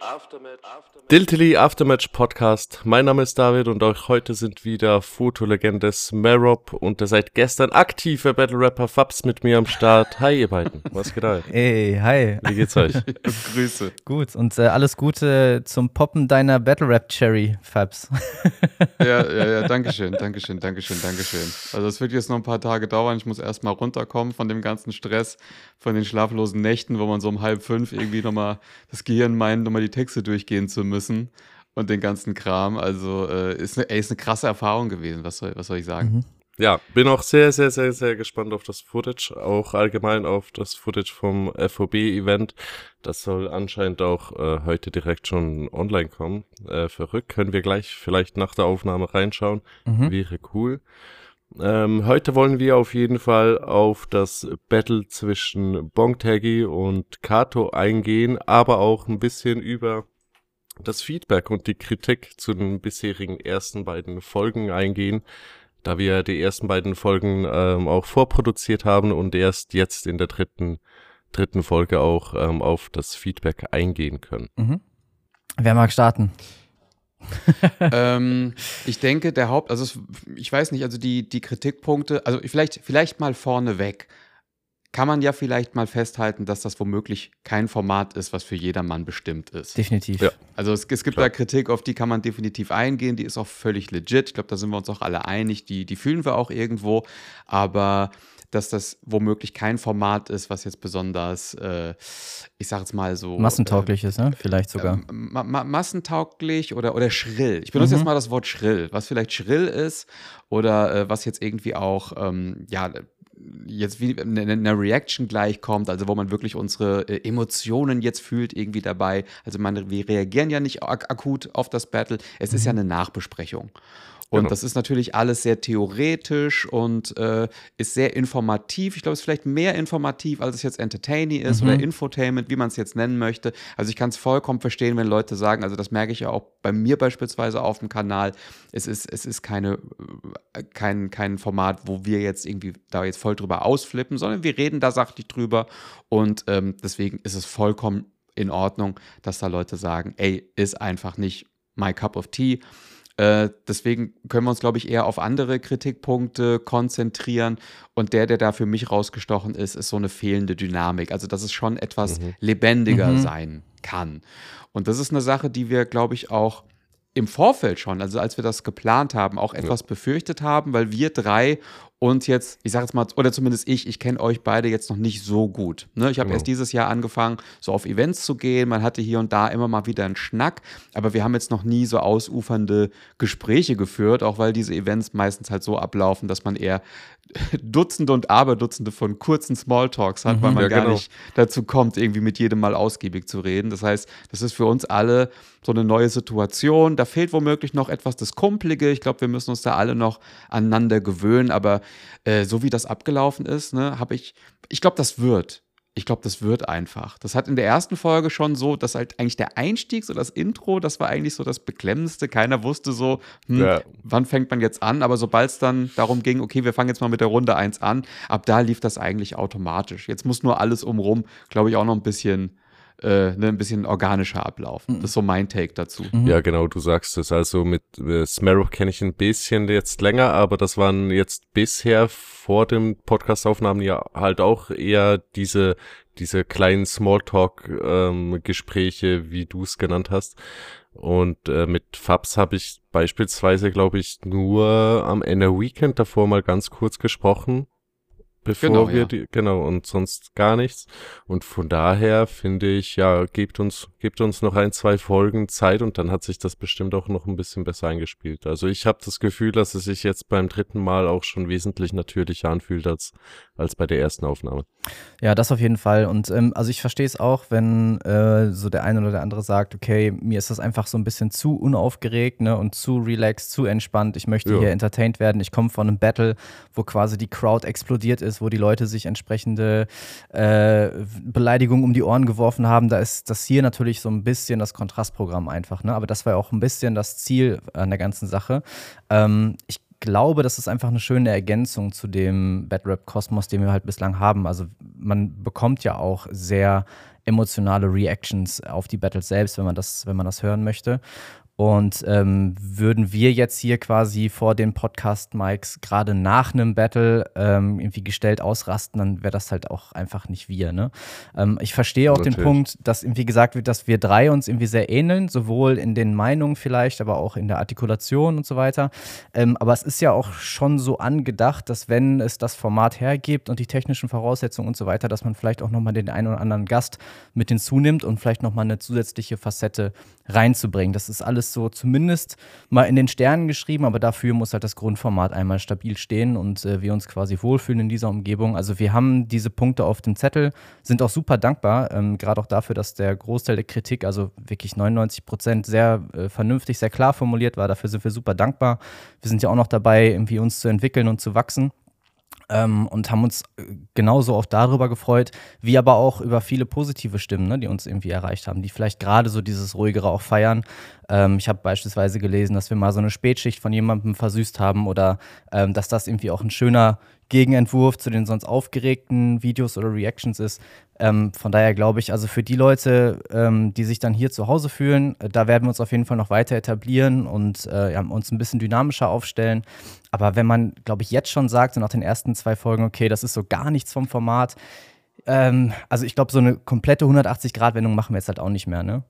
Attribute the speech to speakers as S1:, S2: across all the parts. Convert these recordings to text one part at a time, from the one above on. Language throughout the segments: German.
S1: Aftermatch, Aftermatch, Aftermatch, Aftermatch. Diltily Aftermatch Podcast. Mein Name ist David und auch heute sind wieder Fotolegende Smarop und der seit gestern aktive Battle Rapper Fabs mit mir am Start. Hi ihr beiden, was geht euch?
S2: Ey, hi.
S1: Wie geht's euch?
S3: Grüße.
S2: Gut und äh, alles Gute zum Poppen deiner Battle Rap Cherry, Fabs.
S3: ja, ja, ja, Dankeschön, Dankeschön, Dankeschön, Dankeschön. Also es wird jetzt noch ein paar Tage dauern. Ich muss erstmal runterkommen von dem ganzen Stress, von den schlaflosen Nächten, wo man so um halb fünf irgendwie nochmal das Gehirn meint, nochmal die Texte durchgehen zu müssen und den ganzen Kram. Also äh, ist, eine, ey, ist eine krasse Erfahrung gewesen, was soll, was soll ich sagen? Mhm.
S1: Ja, bin auch sehr, sehr, sehr, sehr gespannt auf das Footage, auch allgemein auf das Footage vom FOB-Event. Das soll anscheinend auch äh, heute direkt schon online kommen. Äh, verrückt, können wir gleich vielleicht nach der Aufnahme reinschauen. Mhm. Wäre cool. Ähm, heute wollen wir auf jeden Fall auf das Battle zwischen Bongtaggy und Kato eingehen, aber auch ein bisschen über das Feedback und die Kritik zu den bisherigen ersten beiden Folgen eingehen, da wir die ersten beiden Folgen ähm, auch vorproduziert haben und erst jetzt in der dritten, dritten Folge auch ähm, auf das Feedback eingehen können. Mhm.
S2: Wer mag starten?
S3: ähm, ich denke, der Haupt, also es, ich weiß nicht, also die, die Kritikpunkte, also vielleicht, vielleicht mal vorneweg, kann man ja vielleicht mal festhalten, dass das womöglich kein Format ist, was für jedermann bestimmt ist.
S2: Definitiv.
S3: Ja. Also es, es gibt Klar. da Kritik, auf die kann man definitiv eingehen, die ist auch völlig legit. Ich glaube, da sind wir uns auch alle einig, die, die fühlen wir auch irgendwo, aber dass das womöglich kein Format ist, was jetzt besonders, äh, ich sag jetzt mal so.
S2: Massentauglich äh, ist, ne? Vielleicht sogar.
S3: Äh, ma ma massentauglich oder, oder schrill. Ich benutze mhm. jetzt mal das Wort schrill. Was vielleicht schrill ist oder äh, was jetzt irgendwie auch, ähm, ja, jetzt wie eine, eine Reaction gleichkommt, also wo man wirklich unsere äh, Emotionen jetzt fühlt irgendwie dabei. Also man, wir reagieren ja nicht ak akut auf das Battle. Es mhm. ist ja mhm. eine Nachbesprechung. Und genau. das ist natürlich alles sehr theoretisch und äh, ist sehr informativ. Ich glaube, es ist vielleicht mehr informativ, als es jetzt entertaining ist mhm. oder Infotainment, wie man es jetzt nennen möchte. Also ich kann es vollkommen verstehen, wenn Leute sagen, also das merke ich ja auch bei mir beispielsweise auf dem Kanal, es ist, es ist keine, äh, kein, kein Format, wo wir jetzt irgendwie da jetzt voll drüber ausflippen, sondern wir reden da sachlich drüber und ähm, deswegen ist es vollkommen in Ordnung, dass da Leute sagen, ey, ist einfach nicht my cup of tea. Äh, deswegen können wir uns, glaube ich, eher auf andere Kritikpunkte konzentrieren. Und der, der da für mich rausgestochen ist, ist so eine fehlende Dynamik. Also, dass es schon etwas mhm. lebendiger mhm. sein kann. Und das ist eine Sache, die wir, glaube ich, auch im Vorfeld schon, also als wir das geplant haben, auch etwas ja. befürchtet haben, weil wir drei und jetzt, ich sage jetzt mal, oder zumindest ich, ich kenne euch beide jetzt noch nicht so gut. Ne? Ich habe genau. erst dieses Jahr angefangen, so auf Events zu gehen. Man hatte hier und da immer mal wieder einen Schnack, aber wir haben jetzt noch nie so ausufernde Gespräche geführt, auch weil diese Events meistens halt so ablaufen, dass man eher Dutzende und Aberdutzende von kurzen Smalltalks hat, mhm, weil man ja, gar genau. nicht dazu kommt, irgendwie mit jedem mal ausgiebig zu reden. Das heißt, das ist für uns alle so eine neue Situation. Da fehlt womöglich noch etwas das Kumpelige. Ich glaube, wir müssen uns da alle noch aneinander gewöhnen. Aber äh, so wie das abgelaufen ist, ne, habe ich, ich glaube, das wird ich glaube, das wird einfach. Das hat in der ersten Folge schon so, dass halt eigentlich der Einstieg, so das Intro, das war eigentlich so das Beklemmendste. Keiner wusste so, hm, ja. wann fängt man jetzt an? Aber sobald es dann darum ging, okay, wir fangen jetzt mal mit der Runde 1 an, ab da lief das eigentlich automatisch. Jetzt muss nur alles umrum, glaube ich, auch noch ein bisschen äh, ne, ein bisschen organischer ablaufen. Mhm. Das ist so mein Take dazu.
S1: Mhm. Ja, genau, du sagst es. Also mit äh, Smarrow kenne ich ein bisschen jetzt länger, aber das waren jetzt bisher vor dem Podcastaufnahmen ja halt auch eher diese diese kleinen Smalltalk-Gespräche, ähm, wie du es genannt hast. Und äh, mit Fabs habe ich beispielsweise, glaube ich, nur am Ende Weekend davor mal ganz kurz gesprochen bevor genau, wir ja. die, genau, und sonst gar nichts. Und von daher finde ich, ja, gebt uns, gebt uns noch ein, zwei Folgen Zeit und dann hat sich das bestimmt auch noch ein bisschen besser eingespielt. Also ich habe das Gefühl, dass es sich jetzt beim dritten Mal auch schon wesentlich natürlicher anfühlt als, als bei der ersten Aufnahme.
S2: Ja, das auf jeden Fall. Und ähm, also ich verstehe es auch, wenn äh, so der eine oder der andere sagt, okay, mir ist das einfach so ein bisschen zu unaufgeregt ne, und zu relaxed, zu entspannt. Ich möchte ja. hier entertained werden. Ich komme von einem Battle, wo quasi die Crowd explodiert ist ist, wo die Leute sich entsprechende äh, Beleidigungen um die Ohren geworfen haben, da ist das hier natürlich so ein bisschen das Kontrastprogramm einfach. Ne? Aber das war ja auch ein bisschen das Ziel an der ganzen Sache. Ähm, ich glaube, das ist einfach eine schöne Ergänzung zu dem Bad Rap Kosmos, den wir halt bislang haben. Also man bekommt ja auch sehr emotionale Reactions auf die Battles selbst, wenn man das, wenn man das hören möchte. Und ähm, würden wir jetzt hier quasi vor den Podcast-Mikes gerade nach einem Battle ähm, irgendwie gestellt ausrasten, dann wäre das halt auch einfach nicht wir. Ne? Ähm, ich verstehe auch Natürlich. den Punkt, dass irgendwie gesagt wird, dass wir drei uns irgendwie sehr ähneln, sowohl in den Meinungen vielleicht, aber auch in der Artikulation und so weiter. Ähm, aber es ist ja auch schon so angedacht, dass wenn es das Format hergibt und die technischen Voraussetzungen und so weiter, dass man vielleicht auch nochmal den einen oder anderen Gast mit hinzunimmt und vielleicht nochmal eine zusätzliche Facette reinzubringen. Das ist alles so zumindest mal in den Sternen geschrieben, aber dafür muss halt das Grundformat einmal stabil stehen und äh, wir uns quasi wohlfühlen in dieser Umgebung. Also wir haben diese Punkte auf dem Zettel, sind auch super dankbar, ähm, gerade auch dafür, dass der Großteil der Kritik, also wirklich 99 Prozent, sehr äh, vernünftig, sehr klar formuliert war. Dafür sind wir super dankbar. Wir sind ja auch noch dabei, irgendwie uns zu entwickeln und zu wachsen. Ähm, und haben uns äh, genauso auch darüber gefreut, wie aber auch über viele positive Stimmen, ne, die uns irgendwie erreicht haben, die vielleicht gerade so dieses Ruhigere auch feiern. Ähm, ich habe beispielsweise gelesen, dass wir mal so eine Spätschicht von jemandem versüßt haben oder ähm, dass das irgendwie auch ein schöner Gegenentwurf zu den sonst aufgeregten Videos oder Reactions ist. Ähm, von daher glaube ich, also für die Leute, ähm, die sich dann hier zu Hause fühlen, äh, da werden wir uns auf jeden Fall noch weiter etablieren und äh, ja, uns ein bisschen dynamischer aufstellen. Aber wenn man, glaube ich, jetzt schon sagt, so nach den ersten zwei Folgen, okay, das ist so gar nichts vom Format, ähm, also ich glaube, so eine komplette 180-Grad-Wendung machen wir jetzt halt auch nicht mehr, ne?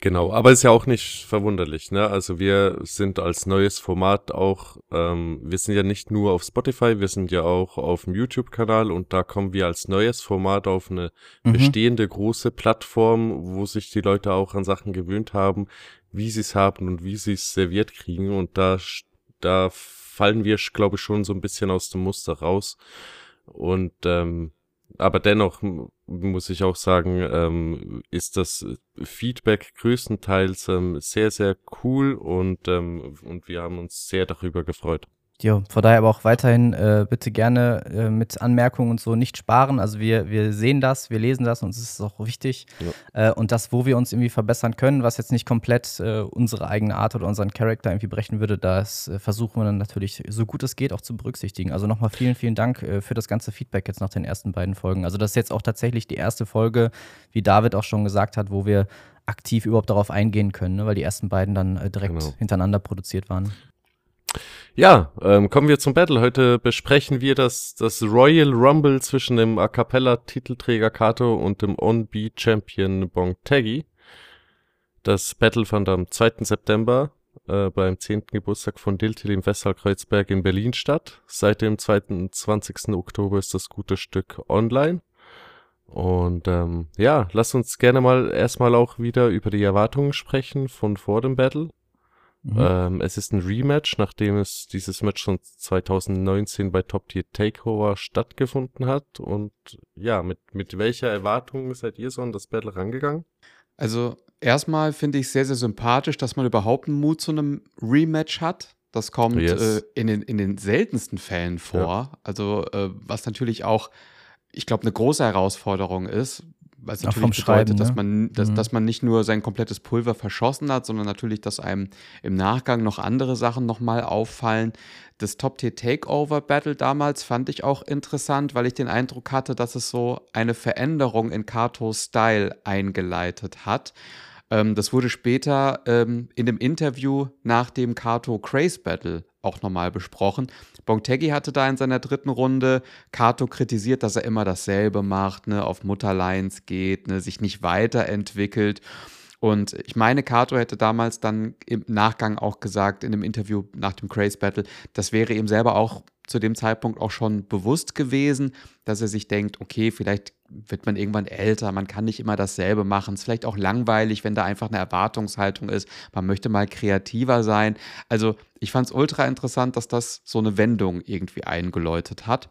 S1: Genau, aber ist ja auch nicht verwunderlich, ne? Also wir sind als neues Format auch, ähm, wir sind ja nicht nur auf Spotify, wir sind ja auch auf dem YouTube-Kanal und da kommen wir als neues Format auf eine mhm. bestehende große Plattform, wo sich die Leute auch an Sachen gewöhnt haben, wie sie es haben und wie sie es serviert kriegen und da, da fallen wir, glaube ich, schon so ein bisschen aus dem Muster raus und ähm, aber dennoch muss ich auch sagen, ähm, ist das Feedback größtenteils ähm, sehr, sehr cool und, ähm, und wir haben uns sehr darüber gefreut.
S2: Jo, von daher aber auch weiterhin äh, bitte gerne äh, mit Anmerkungen und so nicht sparen. Also wir, wir sehen das, wir lesen das und es ist auch wichtig. Ja. Äh, und das, wo wir uns irgendwie verbessern können, was jetzt nicht komplett äh, unsere eigene Art oder unseren Charakter irgendwie brechen würde, das äh, versuchen wir dann natürlich so gut es geht auch zu berücksichtigen. Also nochmal vielen, vielen Dank äh, für das ganze Feedback jetzt nach den ersten beiden Folgen. Also das ist jetzt auch tatsächlich die erste Folge, wie David auch schon gesagt hat, wo wir aktiv überhaupt darauf eingehen können, ne? weil die ersten beiden dann direkt genau. hintereinander produziert waren.
S1: Ja, ähm, kommen wir zum Battle. Heute besprechen wir das, das Royal Rumble zwischen dem A Cappella Titelträger Kato und dem On-Beat Champion Bongtegi. Das Battle fand am 2. September äh, beim 10. Geburtstag von Diltil im Festsaal Kreuzberg in Berlin statt. Seit dem 22. Oktober ist das gute Stück online. Und ähm, ja, lass uns gerne mal erstmal auch wieder über die Erwartungen sprechen von vor dem Battle. Mhm. Ähm, es ist ein Rematch, nachdem es dieses Match schon 2019 bei Top Tier Takeover stattgefunden hat. Und ja, mit, mit welcher Erwartung seid ihr so an das Battle rangegangen?
S3: Also, erstmal finde ich sehr, sehr sympathisch, dass man überhaupt einen Mut zu einem Rematch hat. Das kommt yes. äh, in, den, in den seltensten Fällen vor. Ja. Also, äh, was natürlich auch, ich glaube, eine große Herausforderung ist, es natürlich bedeutet, dass, ne? man, dass, mhm. dass man nicht nur sein komplettes Pulver verschossen hat, sondern natürlich, dass einem im Nachgang noch andere Sachen nochmal auffallen. Das Top-Tier-Takeover-Battle damals fand ich auch interessant, weil ich den Eindruck hatte, dass es so eine Veränderung in Katos Style eingeleitet hat. Ähm, das wurde später ähm, in dem Interview nach dem Kato Craze Battle auch nochmal besprochen. Bongtegi hatte da in seiner dritten Runde Kato kritisiert, dass er immer dasselbe macht, ne, auf Mutterlines geht, ne, sich nicht weiterentwickelt. Und ich meine, Kato hätte damals dann im Nachgang auch gesagt, in dem Interview nach dem Craze Battle, das wäre ihm selber auch zu dem Zeitpunkt auch schon bewusst gewesen, dass er sich denkt, okay, vielleicht wird man irgendwann älter, man kann nicht immer dasselbe machen. Es ist vielleicht auch langweilig, wenn da einfach eine Erwartungshaltung ist. Man möchte mal kreativer sein. Also ich fand es ultra interessant, dass das so eine Wendung irgendwie eingeläutet hat.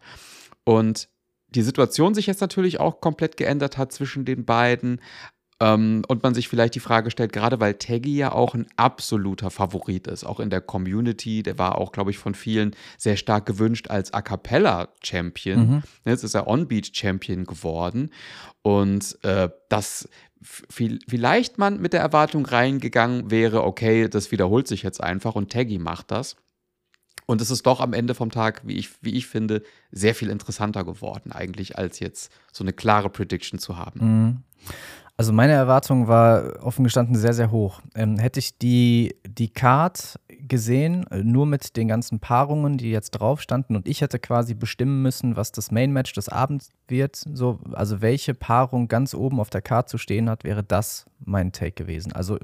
S3: Und die Situation sich jetzt natürlich auch komplett geändert hat zwischen den beiden. Ähm, und man sich vielleicht die Frage stellt, gerade weil Taggy ja auch ein absoluter Favorit ist, auch in der Community, der war auch, glaube ich, von vielen sehr stark gewünscht als A Cappella Champion. Mhm. Jetzt ist er On-Beat Champion geworden. Und äh, das vielleicht man mit der Erwartung reingegangen wäre, okay, das wiederholt sich jetzt einfach und Taggy macht das. Und es ist doch am Ende vom Tag, wie ich, wie ich finde, sehr viel interessanter geworden, eigentlich, als jetzt so eine klare Prediction zu haben.
S2: Mhm. Also meine Erwartung war offen gestanden sehr, sehr hoch. Ähm, hätte ich die, die Card gesehen, nur mit den ganzen Paarungen, die jetzt drauf standen, und ich hätte quasi bestimmen müssen, was das Main Match des Abends wird, so, also welche Paarung ganz oben auf der Card zu stehen hat, wäre das mein Take gewesen. Also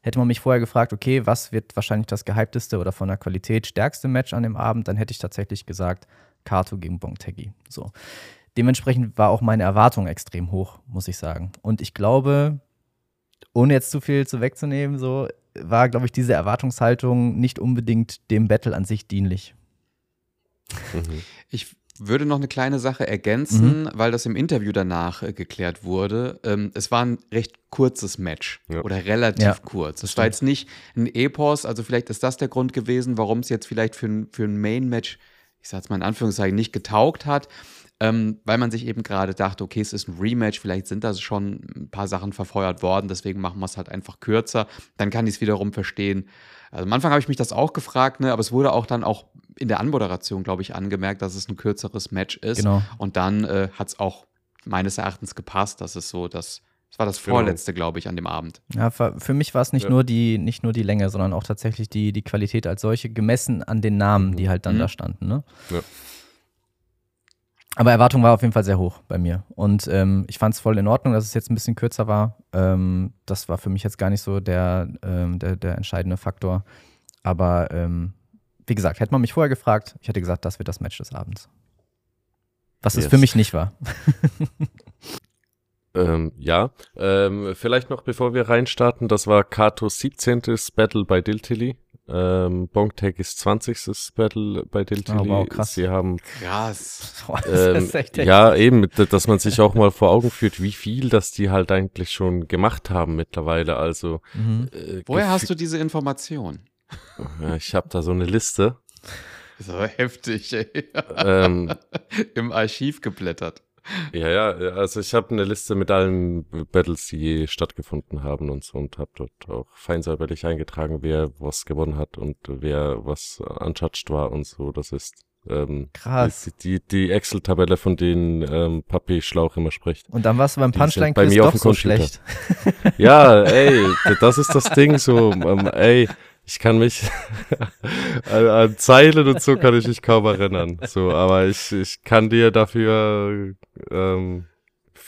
S2: hätte man mich vorher gefragt, okay, was wird wahrscheinlich das gehypteste oder von der Qualität stärkste Match an dem Abend, dann hätte ich tatsächlich gesagt, Kato gegen Bontegi. So dementsprechend war auch meine Erwartung extrem hoch, muss ich sagen. Und ich glaube, ohne jetzt zu viel zu wegzunehmen, so war, glaube ich, diese Erwartungshaltung nicht unbedingt dem Battle an sich dienlich.
S3: Mhm. Ich würde noch eine kleine Sache ergänzen, mhm. weil das im Interview danach äh, geklärt wurde. Ähm, es war ein recht kurzes Match ja. oder relativ ja, kurz. Es war jetzt nicht ein Epos, also vielleicht ist das der Grund gewesen, warum es jetzt vielleicht für ein, für ein Main-Match, ich sage es mal in Anführungszeichen, nicht getaugt hat ähm, weil man sich eben gerade dachte, okay, es ist ein Rematch, vielleicht sind da schon ein paar Sachen verfeuert worden, deswegen machen wir es halt einfach kürzer. Dann kann ich es wiederum verstehen. Also am Anfang habe ich mich das auch gefragt, ne, aber es wurde auch dann auch in der Anmoderation, glaube ich, angemerkt, dass es ein kürzeres Match ist.
S2: Genau.
S3: Und dann äh, hat es auch meines Erachtens gepasst, dass es so das das war das genau. vorletzte, genau. glaube ich, an dem Abend.
S2: Ja, für mich war es nicht, ja. nur die, nicht nur die Länge, sondern auch tatsächlich die, die Qualität als solche, gemessen an den Namen, die halt dann mhm. da standen. Ne? Ja. Aber Erwartung war auf jeden Fall sehr hoch bei mir. Und ähm, ich fand es voll in Ordnung, dass es jetzt ein bisschen kürzer war. Ähm, das war für mich jetzt gar nicht so der, ähm, der, der, entscheidende Faktor. Aber ähm, wie gesagt, hätte man mich vorher gefragt, ich hätte gesagt, das wird das Match des Abends. Was yes. es für mich nicht war.
S1: Ähm, ja, ähm, vielleicht noch bevor wir reinstarten, das war Katos 17. Battle bei Diltily. Ähm, Bongtag ist 20. Battle bei Diltily. Oh, wow, krass. Sie haben.
S3: Krass.
S1: Ähm, ja, eben, dass man sich auch mal vor Augen führt, wie viel das die halt eigentlich schon gemacht haben mittlerweile. Also.
S3: Mhm. Äh, Woher hast du diese Information?
S1: Ich habe da so eine Liste.
S3: So heftig, ey. Ähm, Im Archiv geblättert.
S1: Ja, ja, also ich habe eine Liste mit allen Battles, die je stattgefunden haben und so und habe dort auch fein säuberlich eingetragen, wer was gewonnen hat und wer was uncharged war und so. Das ist ähm,
S2: Krass.
S1: Die, die, die Excel-Tabelle, von denen ähm, Papi Schlauch immer spricht.
S2: Und dann warst du beim Punchline-Quiz doch so schlecht.
S1: ja, ey, das ist das Ding so, ähm, ey, ich kann mich an, an, Zeilen und so kann ich mich kaum erinnern. So, aber ich, ich kann dir dafür ähm,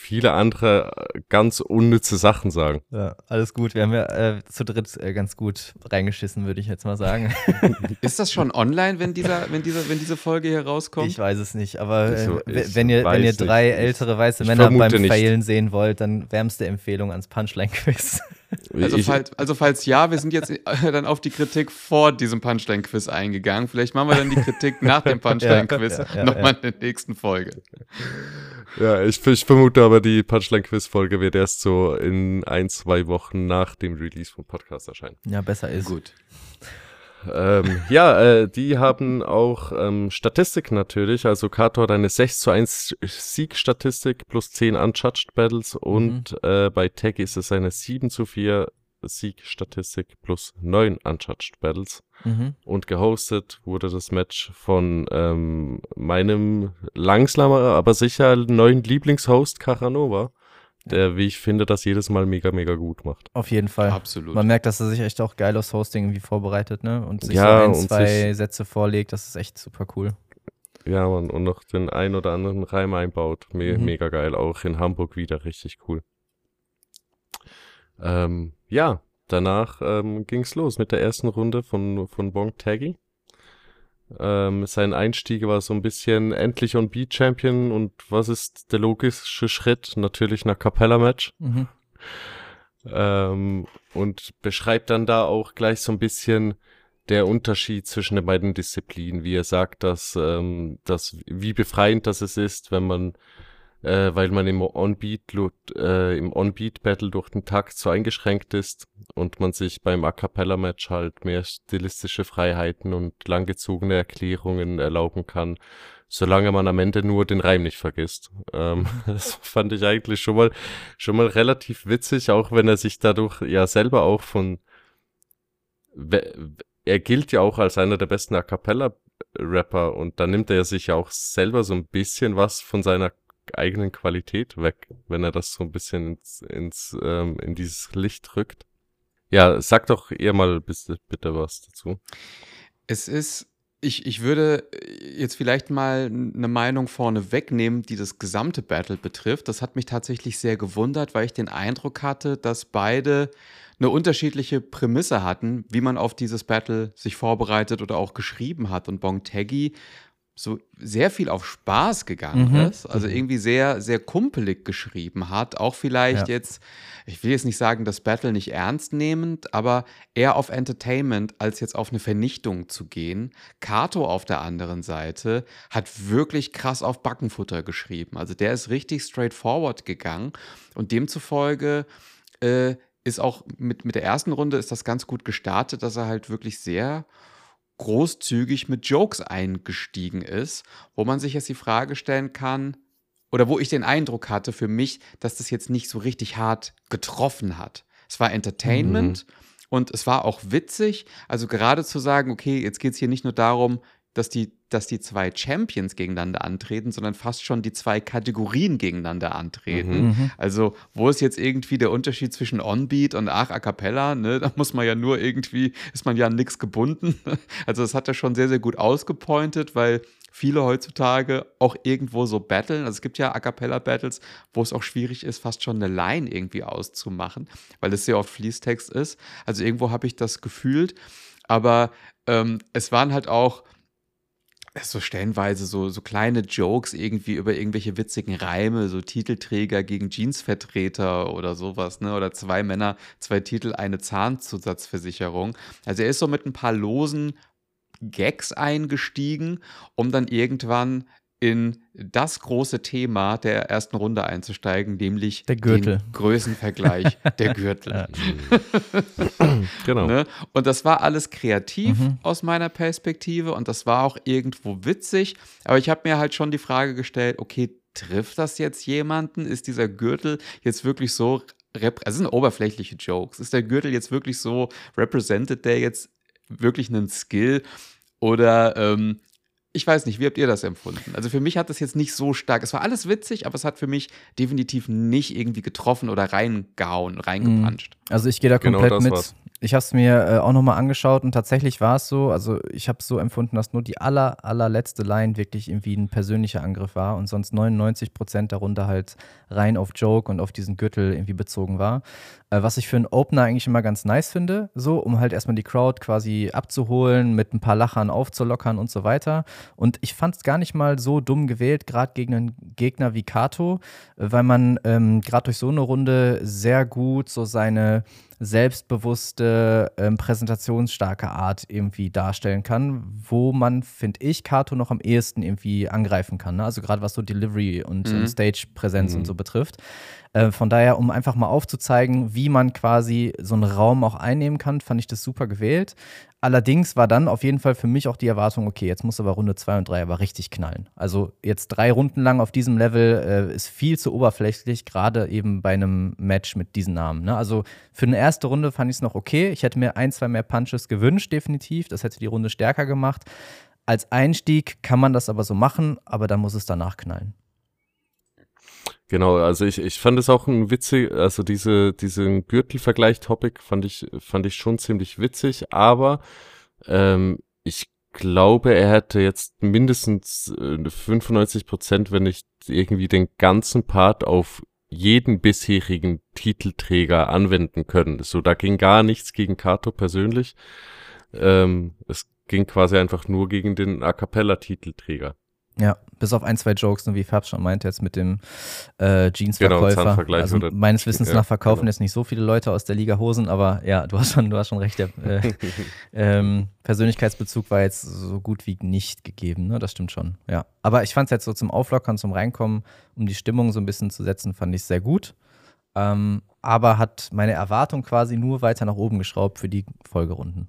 S1: viele andere äh, ganz unnütze Sachen sagen.
S2: Ja, alles gut. Wir haben ja äh, zu dritt äh, ganz gut reingeschissen, würde ich jetzt mal sagen.
S3: Ist das schon online, wenn, dieser, wenn, diese, wenn diese Folge hier rauskommt?
S2: Ich weiß es nicht, aber äh, wenn, ihr, wenn ihr drei nicht. ältere weiße Männer beim nicht. Failen sehen wollt, dann wärmste Empfehlung ans Punchline-Quiz.
S3: Also, falls, also falls ja, wir sind jetzt äh, dann auf die Kritik vor diesem Punchline-Quiz eingegangen. Vielleicht machen wir dann die Kritik nach dem Punchline-Quiz ja, ja, ja, nochmal in der nächsten Folge.
S1: Ja, ich, ich vermute aber, die Punchline-Quiz-Folge wird erst so in ein, zwei Wochen nach dem Release vom Podcast erscheinen.
S2: Ja, besser ist.
S3: Gut.
S1: ähm, ja, äh, die haben auch ähm, Statistik natürlich. Also Kato hat eine 6 zu 1 Sieg-Statistik plus 10 Uncharged Battles und mhm. äh, bei Tag ist es eine 7 zu 4 Sieg-Statistik plus 9 Uncharged Battles. Mhm. Und gehostet wurde das Match von ähm, meinem langsamer, aber sicher neuen Lieblingshost Caranova, der, wie ich finde, das jedes Mal mega, mega gut macht.
S2: Auf jeden Fall.
S3: Absolut.
S2: Man merkt, dass er sich echt auch geil aufs Hosting irgendwie vorbereitet, ne? Und sich ja, so ein, zwei Sätze vorlegt, das ist echt super cool.
S1: Ja, man, und noch den ein oder anderen Reim einbaut. Me mhm. Mega geil. Auch in Hamburg wieder richtig cool. Ähm, ja, danach ähm, ging es los mit der ersten Runde von, von Bonk Taggy. Ähm, sein Einstieg war so ein bisschen endlich on Beat Champion und was ist der logische Schritt? Natürlich nach Capella Match. Mhm. Ähm, und beschreibt dann da auch gleich so ein bisschen der Unterschied zwischen den beiden Disziplinen, wie er sagt, dass, ähm, dass wie befreiend das es ist, wenn man äh, weil man im On-Beat äh, im On-Beat-Battle durch den Takt so eingeschränkt ist und man sich beim A Cappella-Match halt mehr stilistische Freiheiten und langgezogene Erklärungen erlauben kann, solange man am Ende nur den Reim nicht vergisst. Ähm, das fand ich eigentlich schon mal schon mal relativ witzig, auch wenn er sich dadurch ja selber auch von er gilt ja auch als einer der besten A Cappella Rapper und da nimmt er sich ja auch selber so ein bisschen was von seiner eigenen Qualität weg, wenn er das so ein bisschen ins, ins ähm, in dieses Licht rückt. Ja, sag doch ihr mal bitte, bitte was dazu.
S3: Es ist, ich, ich würde jetzt vielleicht mal eine Meinung vorne wegnehmen, die das gesamte Battle betrifft. Das hat mich tatsächlich sehr gewundert, weil ich den Eindruck hatte, dass beide eine unterschiedliche Prämisse hatten, wie man auf dieses Battle sich vorbereitet oder auch geschrieben hat. Und Bong Taggy so sehr viel auf Spaß gegangen mhm. ist, also mhm. irgendwie sehr, sehr kumpelig geschrieben hat. Auch vielleicht ja. jetzt, ich will jetzt nicht sagen, das Battle nicht ernst nehmend, aber eher auf Entertainment als jetzt auf eine Vernichtung zu gehen. Kato auf der anderen Seite hat wirklich krass auf Backenfutter geschrieben. Also der ist richtig straightforward gegangen und demzufolge äh, ist auch mit, mit der ersten Runde ist das ganz gut gestartet, dass er halt wirklich sehr großzügig mit Jokes eingestiegen ist, wo man sich jetzt die Frage stellen kann, oder wo ich den Eindruck hatte für mich, dass das jetzt nicht so richtig hart getroffen hat. Es war Entertainment mhm. und es war auch witzig. Also gerade zu sagen, okay, jetzt geht es hier nicht nur darum, dass die, dass die zwei Champions gegeneinander antreten, sondern fast schon die zwei Kategorien gegeneinander antreten. Mhm. mhm. Also, wo ist jetzt irgendwie der Unterschied zwischen On-Beat und Ach, A Cappella? Ne? Da muss man ja nur irgendwie, ist man ja an nichts gebunden. Also, das hat er schon sehr, sehr gut ausgepointet, weil viele heutzutage auch irgendwo so battlen. Also es gibt ja A cappella Battles, wo es auch schwierig ist, fast schon eine Line irgendwie auszumachen, weil es sehr oft Fließtext ist. Also irgendwo habe ich das gefühlt. Aber ähm, es waren halt auch so stellenweise so, so kleine Jokes irgendwie über irgendwelche witzigen Reime, so Titelträger gegen Jeansvertreter oder sowas, ne? Oder zwei Männer, zwei Titel, eine Zahnzusatzversicherung. Also er ist so mit ein paar losen Gags eingestiegen, um dann irgendwann in das große Thema der ersten Runde einzusteigen, nämlich
S2: der Gürtel.
S3: den Größenvergleich der Gürtel. genau. Ne? Und das war alles kreativ mhm. aus meiner Perspektive und das war auch irgendwo witzig, aber ich habe mir halt schon die Frage gestellt, okay, trifft das jetzt jemanden? Ist dieser Gürtel jetzt wirklich so es sind oberflächliche Jokes. Ist der Gürtel jetzt wirklich so, represented der jetzt wirklich einen Skill? Oder ähm, ich weiß nicht, wie habt ihr das empfunden? Also für mich hat das jetzt nicht so stark. Es war alles witzig, aber es hat für mich definitiv nicht irgendwie getroffen oder reingehauen, reingepanscht.
S2: Also ich gehe da genau komplett genau mit. War's. Ich habe es mir äh, auch nochmal angeschaut und tatsächlich war es so, also ich habe es so empfunden, dass nur die aller, allerletzte Line wirklich irgendwie ein persönlicher Angriff war und sonst 99 Prozent darunter halt rein auf Joke und auf diesen Gürtel irgendwie bezogen war. Äh, was ich für einen Opener eigentlich immer ganz nice finde, so, um halt erstmal die Crowd quasi abzuholen, mit ein paar Lachern aufzulockern und so weiter. Und ich fand es gar nicht mal so dumm gewählt, gerade gegen einen Gegner wie Kato, weil man ähm, gerade durch so eine Runde sehr gut so seine selbstbewusste, ähm, präsentationsstarke Art irgendwie darstellen kann, wo man, finde ich, Kato noch am ehesten irgendwie angreifen kann. Ne? Also gerade was so Delivery und mhm. Stage-Präsenz mhm. und so betrifft. Äh, von daher, um einfach mal aufzuzeigen, wie man quasi so einen Raum auch einnehmen kann, fand ich das super gewählt. Allerdings war dann auf jeden Fall für mich auch die Erwartung, okay, jetzt muss aber Runde 2 und 3 aber richtig knallen. Also jetzt drei Runden lang auf diesem Level äh, ist viel zu oberflächlich, gerade eben bei einem Match mit diesen Namen. Ne? Also für eine erste Runde fand ich es noch okay. Ich hätte mir ein, zwei mehr Punches gewünscht, definitiv. Das hätte die Runde stärker gemacht. Als Einstieg kann man das aber so machen, aber dann muss es danach knallen.
S1: Genau, also ich, ich fand es auch ein witzig, also diese, diesen Gürtelvergleich-Topic fand ich, fand ich schon ziemlich witzig, aber ähm, ich glaube, er hätte jetzt mindestens 95 äh, Prozent, wenn nicht irgendwie den ganzen Part auf jeden bisherigen Titelträger anwenden können. So, da ging gar nichts gegen Kato persönlich. Ähm, es ging quasi einfach nur gegen den A Cappella-Titelträger.
S2: Ja, bis auf ein, zwei Jokes, ne, wie Fab schon meinte, jetzt mit dem äh, Jeansverkäufer. Genau, also meines Wissens ja, nach verkaufen genau. jetzt nicht so viele Leute aus der Liga Hosen, aber ja, du hast schon, du hast schon recht. Der äh, ähm, Persönlichkeitsbezug war jetzt so gut wie nicht gegeben, ne? Das stimmt schon. Ja. Aber ich fand es jetzt so zum Auflockern, zum Reinkommen, um die Stimmung so ein bisschen zu setzen, fand ich sehr gut. Ähm, aber hat meine Erwartung quasi nur weiter nach oben geschraubt für die Folgerunden.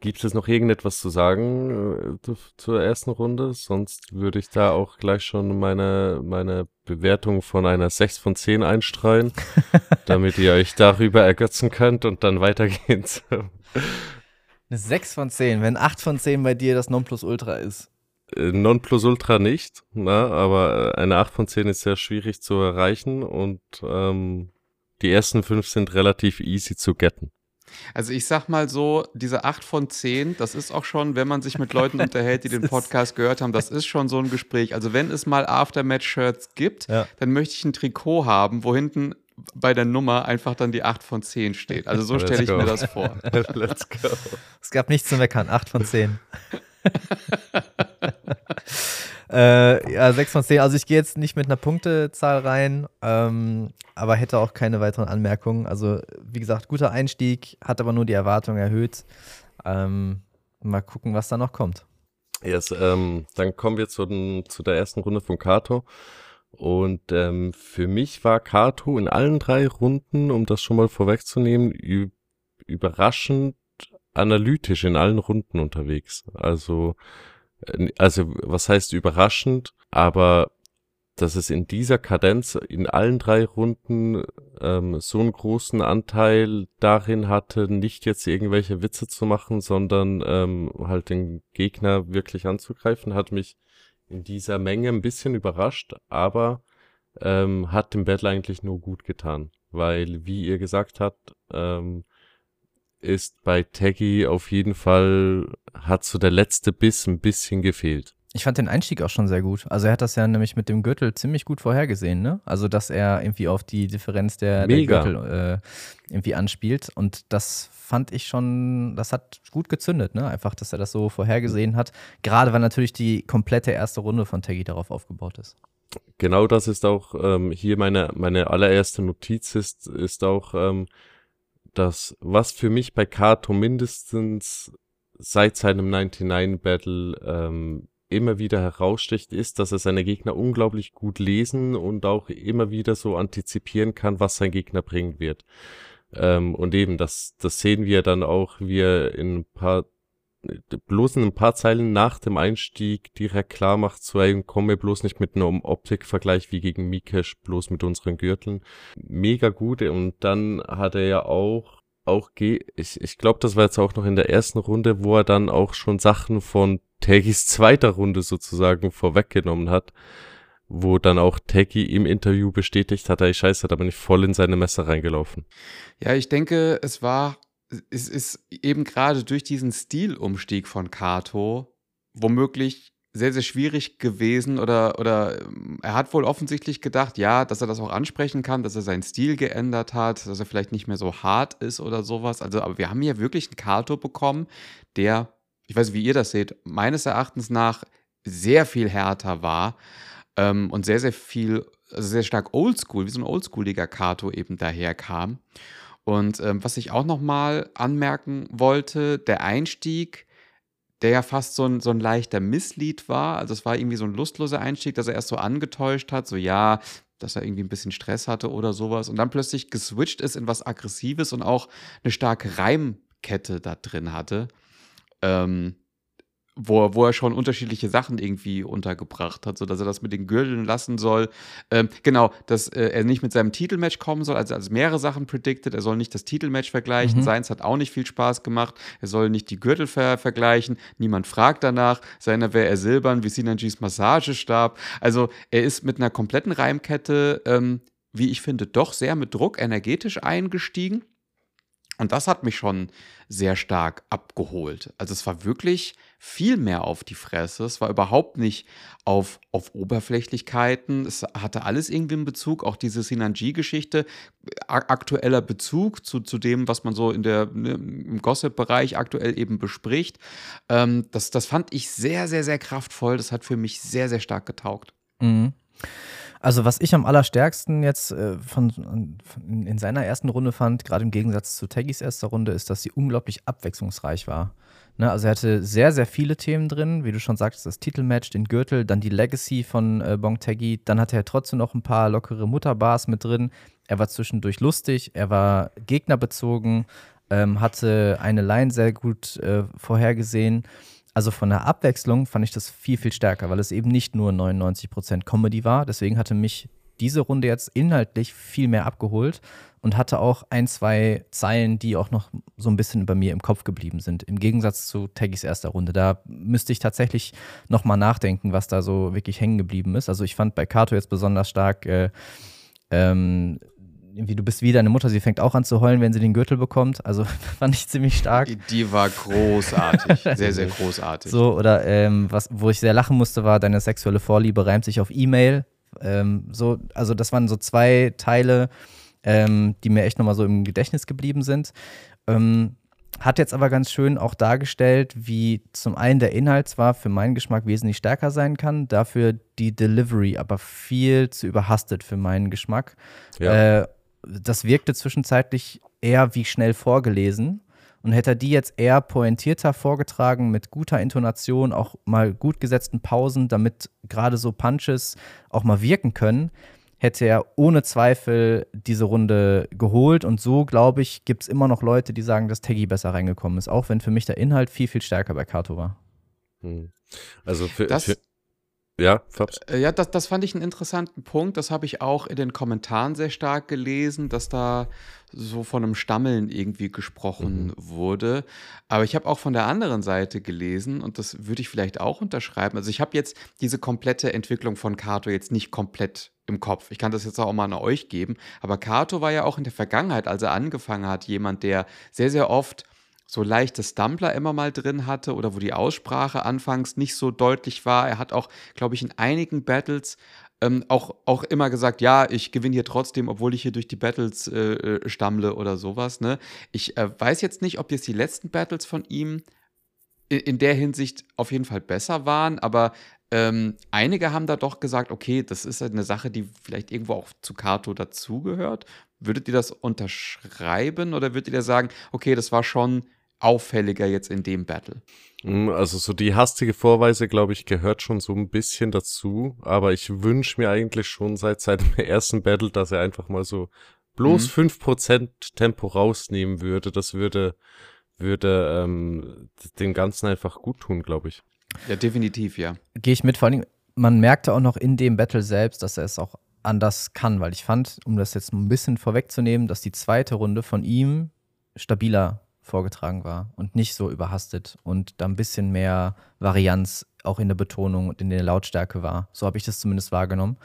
S1: Gibt es noch irgendetwas zu sagen äh, zur ersten Runde? Sonst würde ich da auch gleich schon meine, meine Bewertung von einer 6 von 10 einstreuen, damit ihr euch darüber ergötzen könnt und dann weitergehen.
S2: Eine 6 von 10, wenn 8 von 10 bei dir das Nonplusultra ist.
S1: Äh, Nonplusultra nicht, na, aber eine 8 von 10 ist sehr schwierig zu erreichen und ähm, die ersten 5 sind relativ easy zu getten.
S3: Also ich sag mal so, diese 8 von 10, das ist auch schon, wenn man sich mit Leuten unterhält, die den Podcast gehört haben, das ist schon so ein Gespräch. Also wenn es mal Aftermatch-Shirts gibt, ja. dann möchte ich ein Trikot haben, wo hinten bei der Nummer einfach dann die 8 von 10 steht. Also so stelle ich go. mir das vor. Let's
S2: go. Es gab nichts zu meckern, 8 von 10. äh, ja, 6 von 10. Also ich gehe jetzt nicht mit einer Punktezahl rein, ähm, aber hätte auch keine weiteren Anmerkungen. Also wie gesagt, guter Einstieg, hat aber nur die Erwartung erhöht. Ähm, mal gucken, was da noch kommt.
S1: Yes, ähm, dann kommen wir zu, den, zu der ersten Runde von Kato. Und ähm, für mich war Kato in allen drei Runden, um das schon mal vorwegzunehmen, überraschend analytisch in allen Runden unterwegs. Also, also was heißt überraschend, aber dass es in dieser Kadenz in allen drei Runden ähm, so einen großen Anteil darin hatte, nicht jetzt irgendwelche Witze zu machen, sondern ähm, halt den Gegner wirklich anzugreifen, hat mich in dieser Menge ein bisschen überrascht, aber ähm, hat dem Battle eigentlich nur gut getan, weil, wie ihr gesagt habt, ähm, ist bei Taggy auf jeden Fall, hat so der letzte Biss ein bisschen gefehlt.
S2: Ich fand den Einstieg auch schon sehr gut. Also er hat das ja nämlich mit dem Gürtel ziemlich gut vorhergesehen, ne? Also dass er irgendwie auf die Differenz der, der Gürtel äh, irgendwie anspielt. Und das fand ich schon, das hat gut gezündet, ne? Einfach, dass er das so vorhergesehen hat. Gerade weil natürlich die komplette erste Runde von Taggy darauf aufgebaut ist.
S1: Genau das ist auch ähm, hier meine, meine allererste Notiz ist, ist auch, ähm, dass was für mich bei Kato mindestens seit seinem 99 Battle ähm, immer wieder heraussticht, ist, dass er seine Gegner unglaublich gut lesen und auch immer wieder so antizipieren kann, was sein Gegner bringen wird. Ähm, und eben, das, das sehen wir dann auch, wie er in ein paar, bloß in ein paar Zeilen nach dem Einstieg direkt klar macht, so, ey, komme bloß nicht mit einem Optikvergleich wie gegen Mikesh, bloß mit unseren Gürteln. Mega gut. Und dann hat er ja auch auch ich, ich glaube, das war jetzt auch noch in der ersten Runde, wo er dann auch schon Sachen von Taggys zweiter Runde sozusagen vorweggenommen hat, wo dann auch Taggy im Interview bestätigt hat, er scheiße, hat aber nicht voll in seine Messer reingelaufen.
S3: Ja, ich denke, es war, es ist eben gerade durch diesen Stilumstieg von Kato womöglich sehr, sehr schwierig gewesen oder, oder ähm, er hat wohl offensichtlich gedacht, ja, dass er das auch ansprechen kann, dass er seinen Stil geändert hat, dass er vielleicht nicht mehr so hart ist oder sowas. Also, aber wir haben hier wirklich einen Kato bekommen, der ich weiß nicht, wie ihr das seht, meines Erachtens nach sehr viel härter war ähm, und sehr, sehr viel, also sehr stark oldschool, wie so ein oldschooliger Kato eben daherkam. Und ähm, was ich auch nochmal anmerken wollte, der Einstieg, der ja fast so ein, so ein leichter Misslied war. Also es war irgendwie so ein lustloser Einstieg, dass er erst so angetäuscht hat, so ja, dass er irgendwie ein bisschen Stress hatte oder sowas. Und dann plötzlich geswitcht ist in was Aggressives und auch eine starke Reimkette da drin hatte ähm, wo, wo er schon unterschiedliche Sachen irgendwie untergebracht hat, sodass er das mit den Gürteln lassen soll. Ähm, genau, dass äh, er nicht mit seinem Titelmatch kommen soll, also, also mehrere Sachen predicted. Er soll nicht das Titelmatch vergleichen. Mhm. Seins hat auch nicht viel Spaß gemacht. Er soll nicht die Gürtel ver vergleichen. Niemand fragt danach. Seiner wäre er silbern wie Sinanjis Massagestab. Also er ist mit einer kompletten Reimkette, ähm, wie ich finde, doch sehr mit Druck energetisch eingestiegen. Und das hat mich schon sehr stark abgeholt. Also es war wirklich viel mehr auf die Fresse. Es war überhaupt nicht auf, auf Oberflächlichkeiten. Es hatte alles irgendwie einen Bezug, auch diese Sinanji-Geschichte, aktueller Bezug zu, zu dem, was man so in der, ne, im Gossip-Bereich aktuell eben bespricht. Ähm, das, das fand ich sehr, sehr, sehr kraftvoll. Das hat für mich sehr, sehr stark getaugt.
S2: Mhm. Also was ich am allerstärksten jetzt äh, von, von, in seiner ersten Runde fand, gerade im Gegensatz zu Taggys erster Runde, ist, dass sie unglaublich abwechslungsreich war. Ne, also er hatte sehr, sehr viele Themen drin, wie du schon sagst, das Titelmatch, den Gürtel, dann die Legacy von äh, Bong Taggy. Dann hatte er trotzdem noch ein paar lockere Mutterbars mit drin. Er war zwischendurch lustig, er war gegnerbezogen, ähm, hatte eine Line sehr gut äh, vorhergesehen also von der Abwechslung fand ich das viel, viel stärker, weil es eben nicht nur 99% Comedy war. Deswegen hatte mich diese Runde jetzt inhaltlich viel mehr abgeholt und hatte auch ein, zwei Zeilen, die auch noch so ein bisschen bei mir im Kopf geblieben sind. Im Gegensatz zu Taggys erster Runde. Da müsste ich tatsächlich nochmal nachdenken, was da so wirklich hängen geblieben ist. Also ich fand bei Kato jetzt besonders stark, äh, ähm, irgendwie, du bist wie deine Mutter, sie fängt auch an zu heulen, wenn sie den Gürtel bekommt. Also fand ich ziemlich stark.
S3: Die, die war großartig, sehr, sehr großartig.
S2: So, oder ähm, was, wo ich sehr lachen musste, war, deine sexuelle Vorliebe reimt sich auf E-Mail. Ähm, so, also das waren so zwei Teile, ähm, die mir echt nochmal so im Gedächtnis geblieben sind. Ähm, hat jetzt aber ganz schön auch dargestellt, wie zum einen der Inhalt zwar für meinen Geschmack wesentlich stärker sein kann, dafür die Delivery aber viel zu überhastet für meinen Geschmack. Ja. Äh, das wirkte zwischenzeitlich eher wie schnell vorgelesen. Und hätte er die jetzt eher pointierter vorgetragen, mit guter Intonation, auch mal gut gesetzten Pausen, damit gerade so Punches auch mal wirken können, hätte er ohne Zweifel diese Runde geholt. Und so, glaube ich, gibt es immer noch Leute, die sagen, dass Taggy besser reingekommen ist, auch wenn für mich der Inhalt viel, viel stärker bei Kato war.
S1: Hm. Also für, das, für ja,
S3: Fabs. Äh, ja, das, das fand ich einen interessanten Punkt. Das habe ich auch in den Kommentaren sehr stark gelesen, dass da so von einem Stammeln irgendwie gesprochen mhm. wurde. Aber ich habe auch von der anderen Seite gelesen und das würde ich vielleicht auch unterschreiben. Also ich habe jetzt diese komplette Entwicklung von Kato jetzt nicht komplett im Kopf. Ich kann das jetzt auch mal an euch geben. Aber Kato war ja auch in der Vergangenheit, als er angefangen hat, jemand, der sehr, sehr oft so leichte Stumbler immer mal drin hatte oder wo die Aussprache anfangs nicht so deutlich war. Er hat auch, glaube ich, in einigen Battles ähm, auch, auch immer gesagt, ja, ich gewinne hier trotzdem, obwohl ich hier durch die Battles äh, äh, stammle oder sowas. Ne? Ich äh, weiß jetzt nicht, ob jetzt die letzten Battles von ihm in, in der Hinsicht auf jeden Fall besser waren, aber ähm, einige haben da doch gesagt, okay, das ist eine Sache, die vielleicht irgendwo auch zu Kato dazugehört. Würdet ihr das unterschreiben oder würdet ihr sagen, okay, das war schon auffälliger jetzt in dem Battle.
S1: Hm, also so die hastige Vorweise, glaube ich, gehört schon so ein bisschen dazu. Aber ich wünsche mir eigentlich schon seit, dem ersten Battle, dass er einfach mal so bloß mhm. 5% Tempo rausnehmen würde. Das würde, würde ähm, dem Ganzen einfach gut tun, glaube ich.
S3: Ja, definitiv, ja.
S2: Gehe ich mit. Vor allem, man merkte auch noch in dem Battle selbst, dass er es auch anders kann, weil ich fand, um das jetzt ein bisschen vorwegzunehmen, dass die zweite Runde von ihm stabiler vorgetragen war und nicht so überhastet und da ein bisschen mehr Varianz auch in der Betonung und in der Lautstärke war. So habe ich das zumindest wahrgenommen.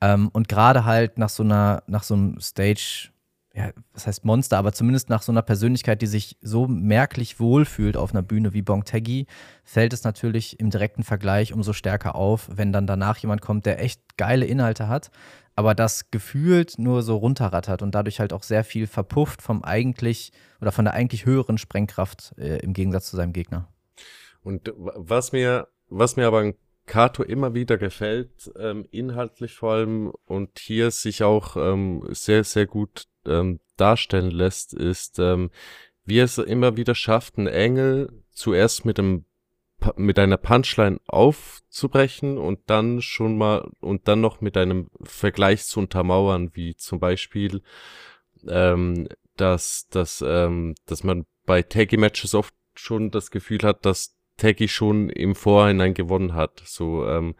S2: Ähm, und gerade halt nach so einer, nach so einem Stage, ja, was heißt Monster, aber zumindest nach so einer Persönlichkeit, die sich so merklich wohlfühlt auf einer Bühne wie Bong Taggy, fällt es natürlich im direkten Vergleich umso stärker auf, wenn dann danach jemand kommt, der echt geile Inhalte hat, aber das gefühlt nur so runterrattert und dadurch halt auch sehr viel verpufft vom eigentlich oder von der eigentlich höheren Sprengkraft äh, im Gegensatz zu seinem Gegner.
S1: Und was mir, was mir aber an Kato immer wieder gefällt, ähm, inhaltlich vor allem und hier sich auch ähm, sehr, sehr gut ähm, darstellen lässt, ist, ähm, wie es immer wieder schafft, einen Engel zuerst mit dem mit einer Punchline aufzubrechen und dann schon mal und dann noch mit einem Vergleich zu untermauern, wie zum Beispiel, ähm, dass, dass, ähm, dass man bei Taggy-Matches oft schon das Gefühl hat, dass Taggy schon im Vorhinein gewonnen hat. So, ähm,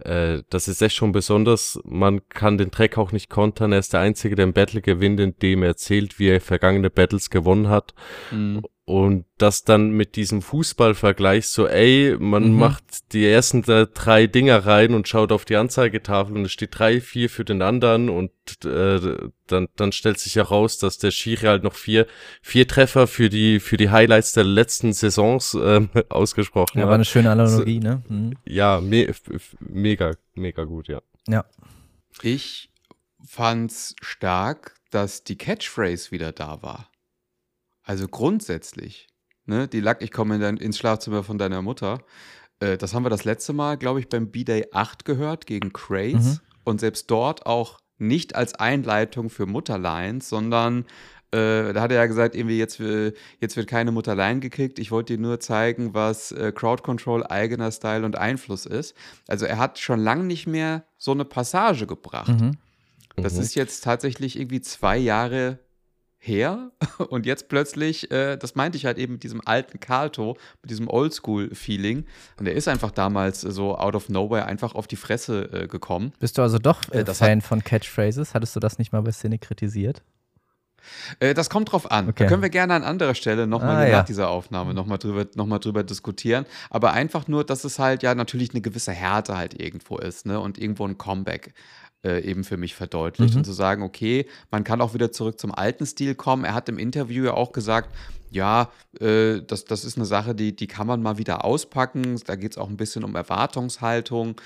S1: äh, das ist echt schon besonders. Man kann den Track auch nicht kontern. Er ist der Einzige, der im Battle gewinnt, indem er erzählt, wie er vergangene Battles gewonnen hat. Mhm. Und das dann mit diesem Fußballvergleich so, ey, man mhm. macht die ersten drei Dinger rein und schaut auf die Anzeigetafel und es steht drei, vier für den anderen und äh, dann, dann stellt sich heraus, dass der Schiri halt noch vier, vier Treffer für die, für die Highlights der letzten Saisons äh, ausgesprochen
S2: ja,
S1: hat.
S2: war eine schöne Analogie, so, ne?
S1: Mhm. Ja, me mega, mega gut, ja.
S2: Ja.
S3: Ich fand's stark, dass die Catchphrase wieder da war. Also grundsätzlich, ne, die Lack, ich komme in dein, ins Schlafzimmer von deiner Mutter. Äh, das haben wir das letzte Mal, glaube ich, beim B-Day 8 gehört gegen Craze. Mhm. Und selbst dort auch nicht als Einleitung für Mutterlines, sondern äh, da hat er ja gesagt, irgendwie jetzt, jetzt wird keine Mutterline gekickt. Ich wollte dir nur zeigen, was äh, Crowd Control, eigener Style und Einfluss ist. Also er hat schon lange nicht mehr so eine Passage gebracht. Mhm. Das mhm. ist jetzt tatsächlich irgendwie zwei Jahre her und jetzt plötzlich, äh, das meinte ich halt eben mit diesem alten Kato, mit diesem Oldschool-Feeling. Und er ist einfach damals so out of nowhere einfach auf die Fresse äh, gekommen.
S2: Bist du also doch äh, Fan von Catchphrases? Hattest du das nicht mal bei Szene kritisiert?
S3: Äh, das kommt drauf an. Okay. Da können wir gerne an anderer Stelle nochmal ah, ja. nach dieser Aufnahme nochmal drüber, noch drüber diskutieren. Aber einfach nur, dass es halt ja natürlich eine gewisse Härte halt irgendwo ist ne? und irgendwo ein Comeback äh, eben für mich verdeutlicht. Mhm. Und zu sagen, okay, man kann auch wieder zurück zum alten Stil kommen. Er hat im Interview ja auch gesagt, ja, äh, das, das ist eine Sache, die, die kann man mal wieder auspacken. Da geht es auch ein bisschen um Erwartungshaltung,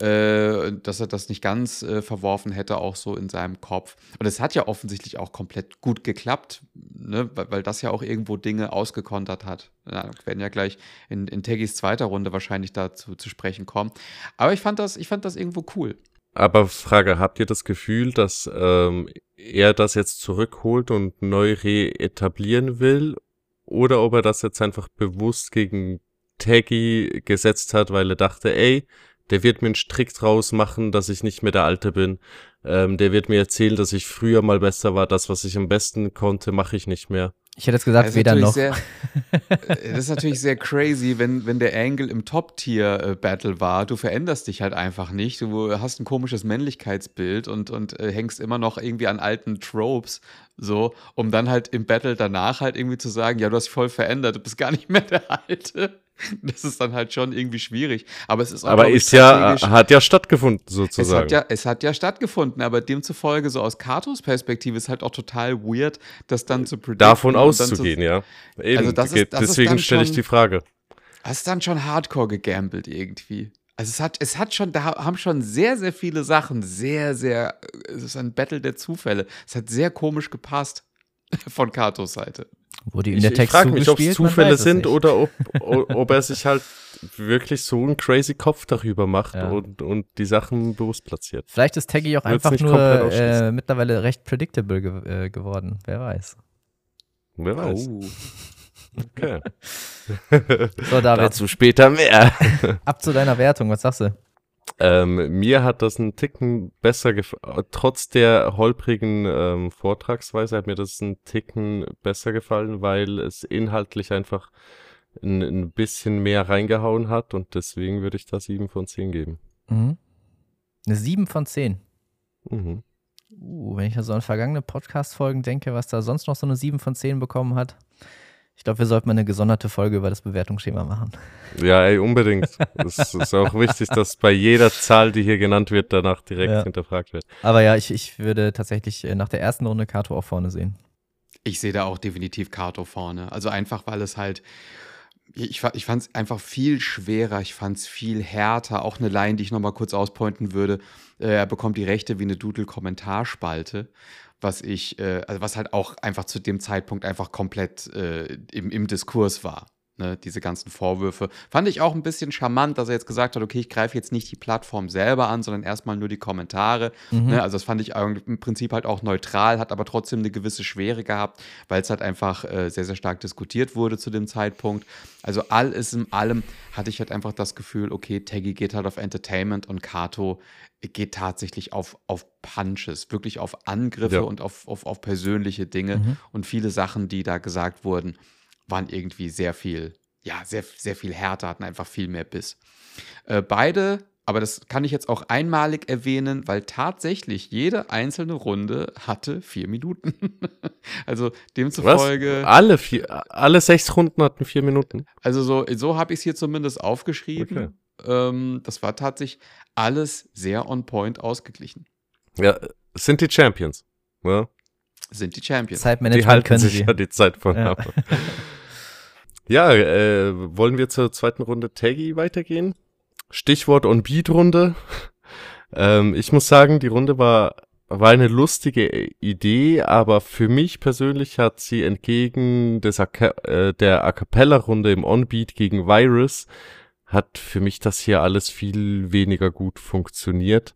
S3: äh, dass er das nicht ganz äh, verworfen hätte, auch so in seinem Kopf. Und es hat ja offensichtlich auch komplett gut geklappt, ne? weil, weil das ja auch irgendwo Dinge ausgekontert hat. Ja, wir werden ja gleich in, in Teggis zweiter Runde wahrscheinlich dazu zu sprechen kommen. Aber ich fand das, ich fand das irgendwo cool.
S1: Aber Frage, habt ihr das Gefühl, dass ähm, er das jetzt zurückholt und neu reetablieren will? Oder ob er das jetzt einfach bewusst gegen Taggy gesetzt hat, weil er dachte, ey, der wird mir einen Strick draus machen, dass ich nicht mehr der Alte bin. Ähm, der wird mir erzählen, dass ich früher mal besser war. Das, was ich am besten konnte, mache ich nicht mehr.
S2: Ich hätte jetzt gesagt, weder noch.
S3: Sehr, das ist natürlich sehr crazy, wenn, wenn der Angle im Top-Tier-Battle war. Du veränderst dich halt einfach nicht. Du hast ein komisches Männlichkeitsbild und, und äh, hängst immer noch irgendwie an alten Tropes, so, um dann halt im Battle danach halt irgendwie zu sagen, ja, du hast dich voll verändert, du bist gar nicht mehr der Alte. Das ist dann halt schon irgendwie schwierig. Aber es ist
S1: auch, Aber ist ja, hat ja stattgefunden, sozusagen.
S3: Es hat ja, es hat ja stattgefunden, aber demzufolge, so aus Katos Perspektive, ist halt auch total weird, das dann zu
S1: predikten. Davon auszugehen, ja. Eben, also das ist, das deswegen stelle ich die Frage.
S3: Das ist dann schon hardcore gegambelt irgendwie. Also es hat, es hat schon, da haben schon sehr, sehr viele Sachen sehr, sehr, es ist ein Battle der Zufälle. Es hat sehr komisch gepasst von Katos Seite.
S2: Wurde ihm der
S1: Text
S2: Ich
S1: frage mich, ob es Zufälle sind oder ob, ob er sich halt wirklich so einen crazy Kopf darüber macht ja. und, und die Sachen bewusst platziert.
S2: Vielleicht ist Taggy auch Wird's einfach nur äh, mittlerweile recht predictable ge äh, geworden. Wer weiß.
S1: Wer weiß. Oh. Okay.
S2: so, David.
S1: Dazu später mehr.
S2: Ab zu deiner Wertung, was sagst du?
S1: Ähm, mir hat das einen Ticken besser gefallen. Trotz der holprigen ähm, Vortragsweise hat mir das einen Ticken besser gefallen, weil es inhaltlich einfach ein, ein bisschen mehr reingehauen hat und deswegen würde ich da 7 von 10 geben.
S2: Mhm. Eine 7 von 10. Mhm. Uh, wenn ich so an vergangene Podcast-Folgen denke, was da sonst noch so eine 7 von 10 bekommen hat. Ich glaube, wir sollten mal eine gesonderte Folge über das Bewertungsschema machen.
S1: Ja, ey, unbedingt. Es ist auch wichtig, dass bei jeder Zahl, die hier genannt wird, danach direkt ja. hinterfragt wird.
S2: Aber ja, ich, ich würde tatsächlich äh, nach der ersten Runde Kato auch vorne sehen.
S3: Ich sehe da auch definitiv Kato vorne. Also einfach, weil es halt, ich, ich fand es einfach viel schwerer, ich fand es viel härter. Auch eine Line, die ich nochmal kurz auspointen würde. Äh, er bekommt die Rechte wie eine Doodle-Kommentarspalte was ich, äh, also was halt auch einfach zu dem Zeitpunkt einfach komplett äh, im, im Diskurs war. Ne, diese ganzen Vorwürfe. Fand ich auch ein bisschen charmant, dass er jetzt gesagt hat, okay, ich greife jetzt nicht die Plattform selber an, sondern erstmal nur die Kommentare. Mhm. Ne, also das fand ich im Prinzip halt auch neutral, hat aber trotzdem eine gewisse Schwere gehabt, weil es halt einfach äh, sehr, sehr stark diskutiert wurde zu dem Zeitpunkt. Also alles in allem hatte ich halt einfach das Gefühl, okay, Taggy geht halt auf Entertainment und Kato geht tatsächlich auf, auf Punches, wirklich auf Angriffe ja. und auf, auf, auf persönliche Dinge. Mhm. Und viele Sachen, die da gesagt wurden, waren irgendwie sehr viel, ja, sehr, sehr viel härter, hatten einfach viel mehr Biss. Äh, beide, aber das kann ich jetzt auch einmalig erwähnen, weil tatsächlich jede einzelne Runde hatte vier Minuten. also demzufolge.
S1: Was? Alle, vier, alle sechs Runden hatten vier Minuten.
S3: Also so, so habe ich es hier zumindest aufgeschrieben. Okay. Ähm, das war tatsächlich alles sehr on point ausgeglichen.
S1: Ja, sind die Champions. Ja.
S3: Sind die Champions.
S2: Zeitmanagement
S1: die halten sich ja die Zeit von ja. ab. Ja, äh, wollen wir zur zweiten Runde Taggy weitergehen? Stichwort On-Beat-Runde. ähm, ich muss sagen, die Runde war, war eine lustige Idee, aber für mich persönlich hat sie entgegen des A äh, der A Cappella-Runde im On-Beat gegen Virus, hat für mich das hier alles viel weniger gut funktioniert.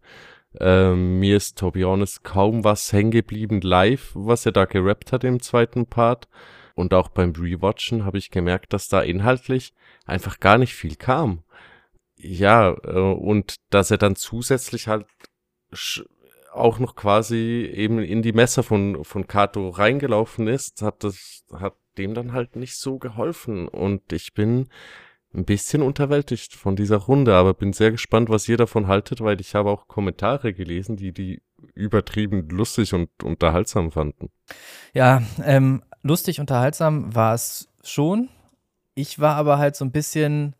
S1: Ähm, mir ist, to be honest, kaum was hängen geblieben live, was er da gerappt hat im zweiten Part. Und auch beim Rewatchen habe ich gemerkt, dass da inhaltlich einfach gar nicht viel kam. Ja, äh, und dass er dann zusätzlich halt auch noch quasi eben in die Messer von, von Kato reingelaufen ist, hat das, hat dem dann halt nicht so geholfen. Und ich bin ein bisschen unterwältigt von dieser Runde, aber bin sehr gespannt, was ihr davon haltet, weil ich habe auch Kommentare gelesen, die die übertrieben lustig und unterhaltsam fanden.
S2: Ja, ähm, lustig, unterhaltsam war es schon. Ich war aber halt so ein bisschen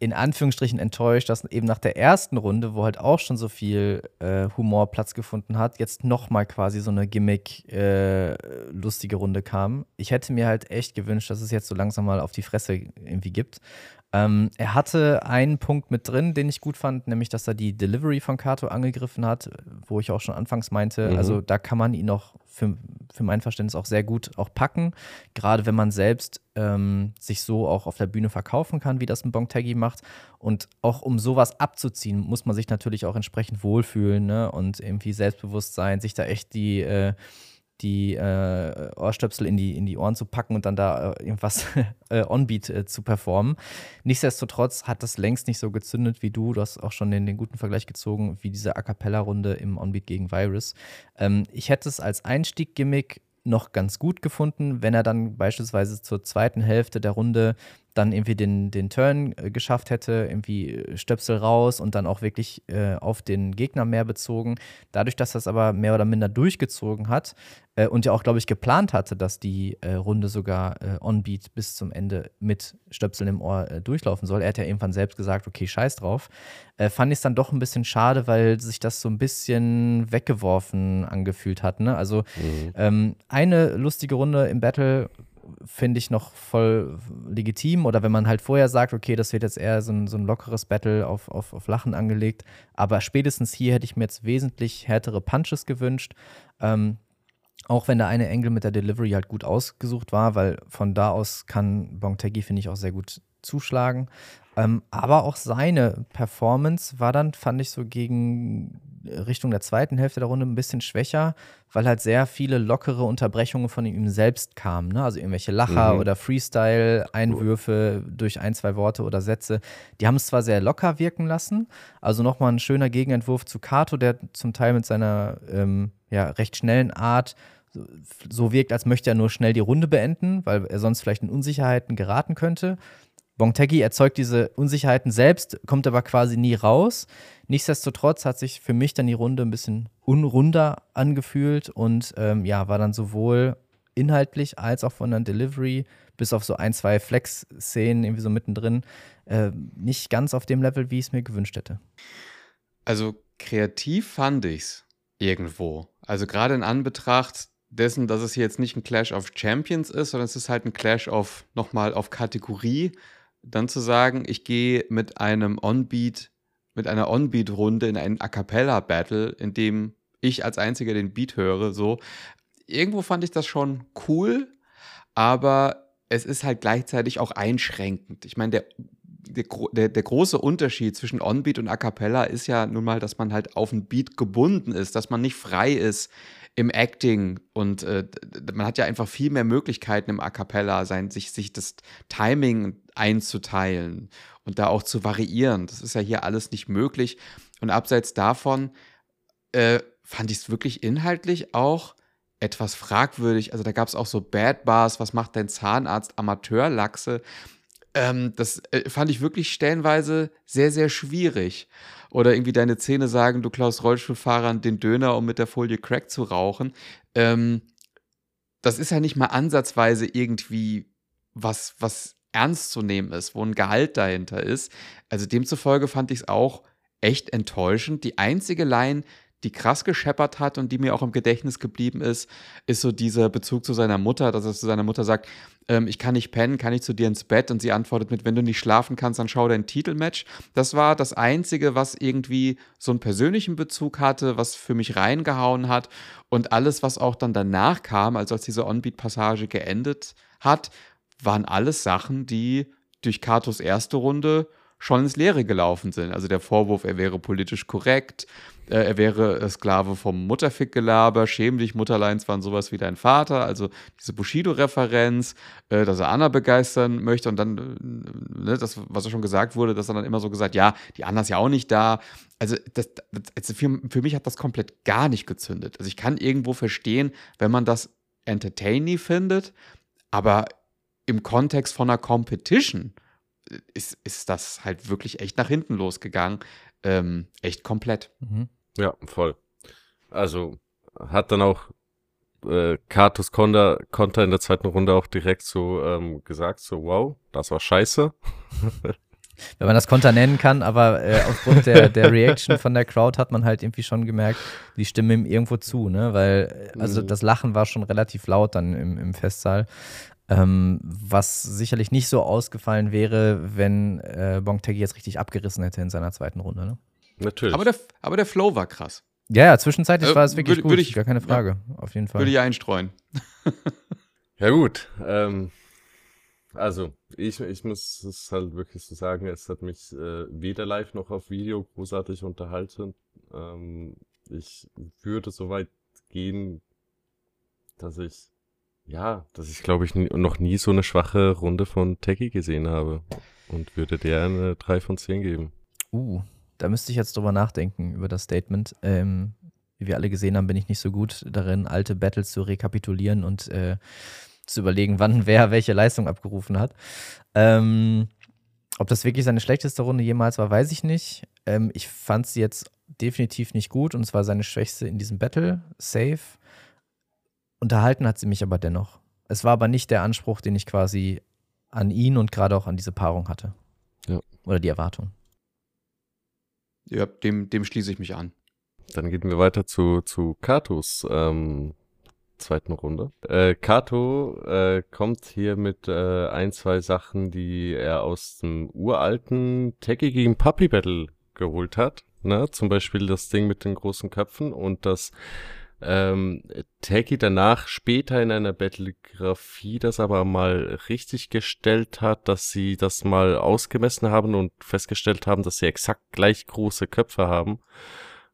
S2: in Anführungsstrichen enttäuscht, dass eben nach der ersten Runde, wo halt auch schon so viel äh, Humor Platz gefunden hat, jetzt nochmal quasi so eine Gimmick-lustige äh, Runde kam. Ich hätte mir halt echt gewünscht, dass es jetzt so langsam mal auf die Fresse irgendwie gibt. Ähm, er hatte einen Punkt mit drin, den ich gut fand, nämlich, dass er die Delivery von Kato angegriffen hat, wo ich auch schon anfangs meinte, mhm. also da kann man ihn noch für, für mein Verständnis auch sehr gut auch packen, gerade wenn man selbst ähm, sich so auch auf der Bühne verkaufen kann, wie das ein Bongtaggy macht. Und auch um sowas abzuziehen, muss man sich natürlich auch entsprechend wohlfühlen ne? und irgendwie selbstbewusst sein, sich da echt die äh, die äh, Ohrstöpsel in die, in die Ohren zu packen und dann da äh, irgendwas äh, Onbeat äh, zu performen. Nichtsdestotrotz hat das längst nicht so gezündet wie du. Du hast auch schon den, den guten Vergleich gezogen, wie diese A Cappella-Runde im Onbeat gegen Virus. Ähm, ich hätte es als Einstieg-Gimmick noch ganz gut gefunden, wenn er dann beispielsweise zur zweiten Hälfte der Runde dann irgendwie den, den Turn äh, geschafft hätte, irgendwie Stöpsel raus und dann auch wirklich äh, auf den Gegner mehr bezogen. Dadurch, dass das aber mehr oder minder durchgezogen hat äh, und ja auch, glaube ich, geplant hatte, dass die äh, Runde sogar äh, on-beat bis zum Ende mit Stöpseln im Ohr äh, durchlaufen soll. Er hat ja irgendwann selbst gesagt, okay, scheiß drauf. fand ich es dann doch ein bisschen schade, weil sich das so ein bisschen weggeworfen angefühlt hat. Ne? Also mhm. ähm, eine lustige Runde im Battle finde ich noch voll legitim. Oder wenn man halt vorher sagt, okay, das wird jetzt eher so ein, so ein lockeres Battle auf, auf, auf Lachen angelegt. Aber spätestens hier hätte ich mir jetzt wesentlich härtere Punches gewünscht. Ähm, auch wenn der eine Engel mit der Delivery halt gut ausgesucht war, weil von da aus kann Bongtegi, finde ich, auch sehr gut zuschlagen. Ähm, aber auch seine Performance war dann, fand ich so gegen Richtung der zweiten Hälfte der Runde ein bisschen schwächer, weil halt sehr viele lockere Unterbrechungen von ihm selbst kamen. Ne? Also irgendwelche Lacher mhm. oder Freestyle-Einwürfe durch ein, zwei Worte oder Sätze. Die haben es zwar sehr locker wirken lassen, also nochmal ein schöner Gegenentwurf zu Kato, der zum Teil mit seiner ähm, ja, recht schnellen Art so wirkt, als möchte er nur schnell die Runde beenden, weil er sonst vielleicht in Unsicherheiten geraten könnte. Bongteki erzeugt diese Unsicherheiten selbst, kommt aber quasi nie raus. Nichtsdestotrotz hat sich für mich dann die Runde ein bisschen unrunder angefühlt und ähm, ja, war dann sowohl inhaltlich als auch von der Delivery bis auf so ein, zwei Flex-Szenen irgendwie so mittendrin äh, nicht ganz auf dem Level, wie ich es mir gewünscht hätte.
S3: Also kreativ fand ich es irgendwo. Also gerade in Anbetracht dessen, dass es hier jetzt nicht ein Clash of Champions ist, sondern es ist halt ein Clash of nochmal auf Kategorie dann zu sagen, ich gehe mit einem On-Beat, mit einer On-Beat-Runde in ein A Cappella-Battle, in dem ich als einziger den Beat höre, so. Irgendwo fand ich das schon cool, aber es ist halt gleichzeitig auch einschränkend. Ich meine, der, der, der, der, große Unterschied zwischen On-Beat und A Cappella ist ja nun mal, dass man halt auf ein Beat gebunden ist, dass man nicht frei ist im Acting und äh, man hat ja einfach viel mehr Möglichkeiten im A Cappella, sein, sich, sich das Timing einzuteilen und da auch zu variieren. Das ist ja hier alles nicht möglich. Und abseits davon äh, fand ich es wirklich inhaltlich auch etwas fragwürdig. Also da gab es auch so Bad Bars, was macht dein Zahnarzt, Amateurlachse. Ähm, das äh, fand ich wirklich stellenweise sehr, sehr schwierig. Oder irgendwie deine Zähne sagen, du klaust Rollstuhlfahrern den Döner, um mit der Folie Crack zu rauchen. Ähm, das ist ja nicht mal ansatzweise irgendwie was, was ernst zu nehmen ist, wo ein Gehalt dahinter ist. Also demzufolge fand ich es auch echt enttäuschend. Die einzige Line, die krass gescheppert hat und die mir auch im Gedächtnis geblieben ist, ist so dieser Bezug zu seiner Mutter, dass er zu seiner Mutter sagt, ähm, ich kann nicht pennen, kann ich zu dir ins Bett? Und sie antwortet mit, wenn du nicht schlafen kannst, dann schau dein Titelmatch. Das war das Einzige, was irgendwie so einen persönlichen Bezug hatte, was für mich reingehauen hat. Und alles, was auch dann danach kam, also als diese On-Beat-Passage geendet hat, waren alles Sachen, die durch Katos erste Runde schon ins Leere gelaufen sind. Also der Vorwurf, er wäre politisch korrekt, äh, er wäre Sklave vom Mutterfick-Gelaber, schäm dich, Mutterleins waren sowas wie dein Vater, also diese Bushido-Referenz, äh, dass er Anna begeistern möchte und dann, äh, ne, das, was ja schon gesagt wurde, dass er dann immer so gesagt, ja, die Anna ist ja auch nicht da. Also, das, das, also für, für mich hat das komplett gar nicht gezündet. Also ich kann irgendwo verstehen, wenn man das entertaining findet, aber im Kontext von einer Competition ist, ist das halt wirklich echt nach hinten losgegangen. Ähm, echt komplett.
S1: Mhm. Ja, voll. Also hat dann auch äh, Katus Konter, Konter in der zweiten Runde auch direkt so ähm, gesagt, so wow, das war scheiße.
S2: Wenn man das Konter nennen kann, aber äh, aufgrund der, der Reaction von der Crowd hat man halt irgendwie schon gemerkt, die stimmen ihm irgendwo zu, ne? Weil, also mhm. das Lachen war schon relativ laut dann im, im Festsaal. Ähm, was sicherlich nicht so ausgefallen wäre, wenn äh, Bongtegi jetzt richtig abgerissen hätte in seiner zweiten Runde. Ne?
S3: Natürlich. Aber der, aber der Flow war krass.
S2: Ja, ja, zwischenzeitlich äh, war es wirklich würd, gut, ich, gar keine Frage, ja, auf jeden Fall.
S3: Würde ich einstreuen.
S1: ja gut, ähm, also ich, ich muss es halt wirklich so sagen, es hat mich äh, weder live noch auf Video großartig unterhalten. Ähm, ich würde so weit gehen, dass ich ja, dass ich glaube ich noch nie so eine schwache Runde von Techie gesehen habe und würde der eine 3 von 10 geben.
S2: Uh, da müsste ich jetzt drüber nachdenken, über das Statement. Ähm, wie wir alle gesehen haben, bin ich nicht so gut darin, alte Battles zu rekapitulieren und äh, zu überlegen, wann wer welche Leistung abgerufen hat. Ähm, ob das wirklich seine schlechteste Runde jemals war, weiß ich nicht. Ähm, ich fand sie jetzt definitiv nicht gut und es war seine schwächste in diesem Battle. Safe. Unterhalten hat sie mich aber dennoch. Es war aber nicht der Anspruch, den ich quasi an ihn und gerade auch an diese Paarung hatte. Ja. Oder die Erwartung.
S3: Ja, dem, dem schließe ich mich an.
S1: Dann gehen wir weiter zu, zu Katos ähm, zweiten Runde. Äh, Kato äh, kommt hier mit äh, ein, zwei Sachen, die er aus dem uralten Techie gegen Puppy Battle geholt hat. Ne? Zum Beispiel das Ding mit den großen Köpfen und das ähm, Taki danach später in einer Battlegrafie das aber mal richtig gestellt hat, dass sie das mal ausgemessen haben und festgestellt haben, dass sie exakt gleich große Köpfe haben.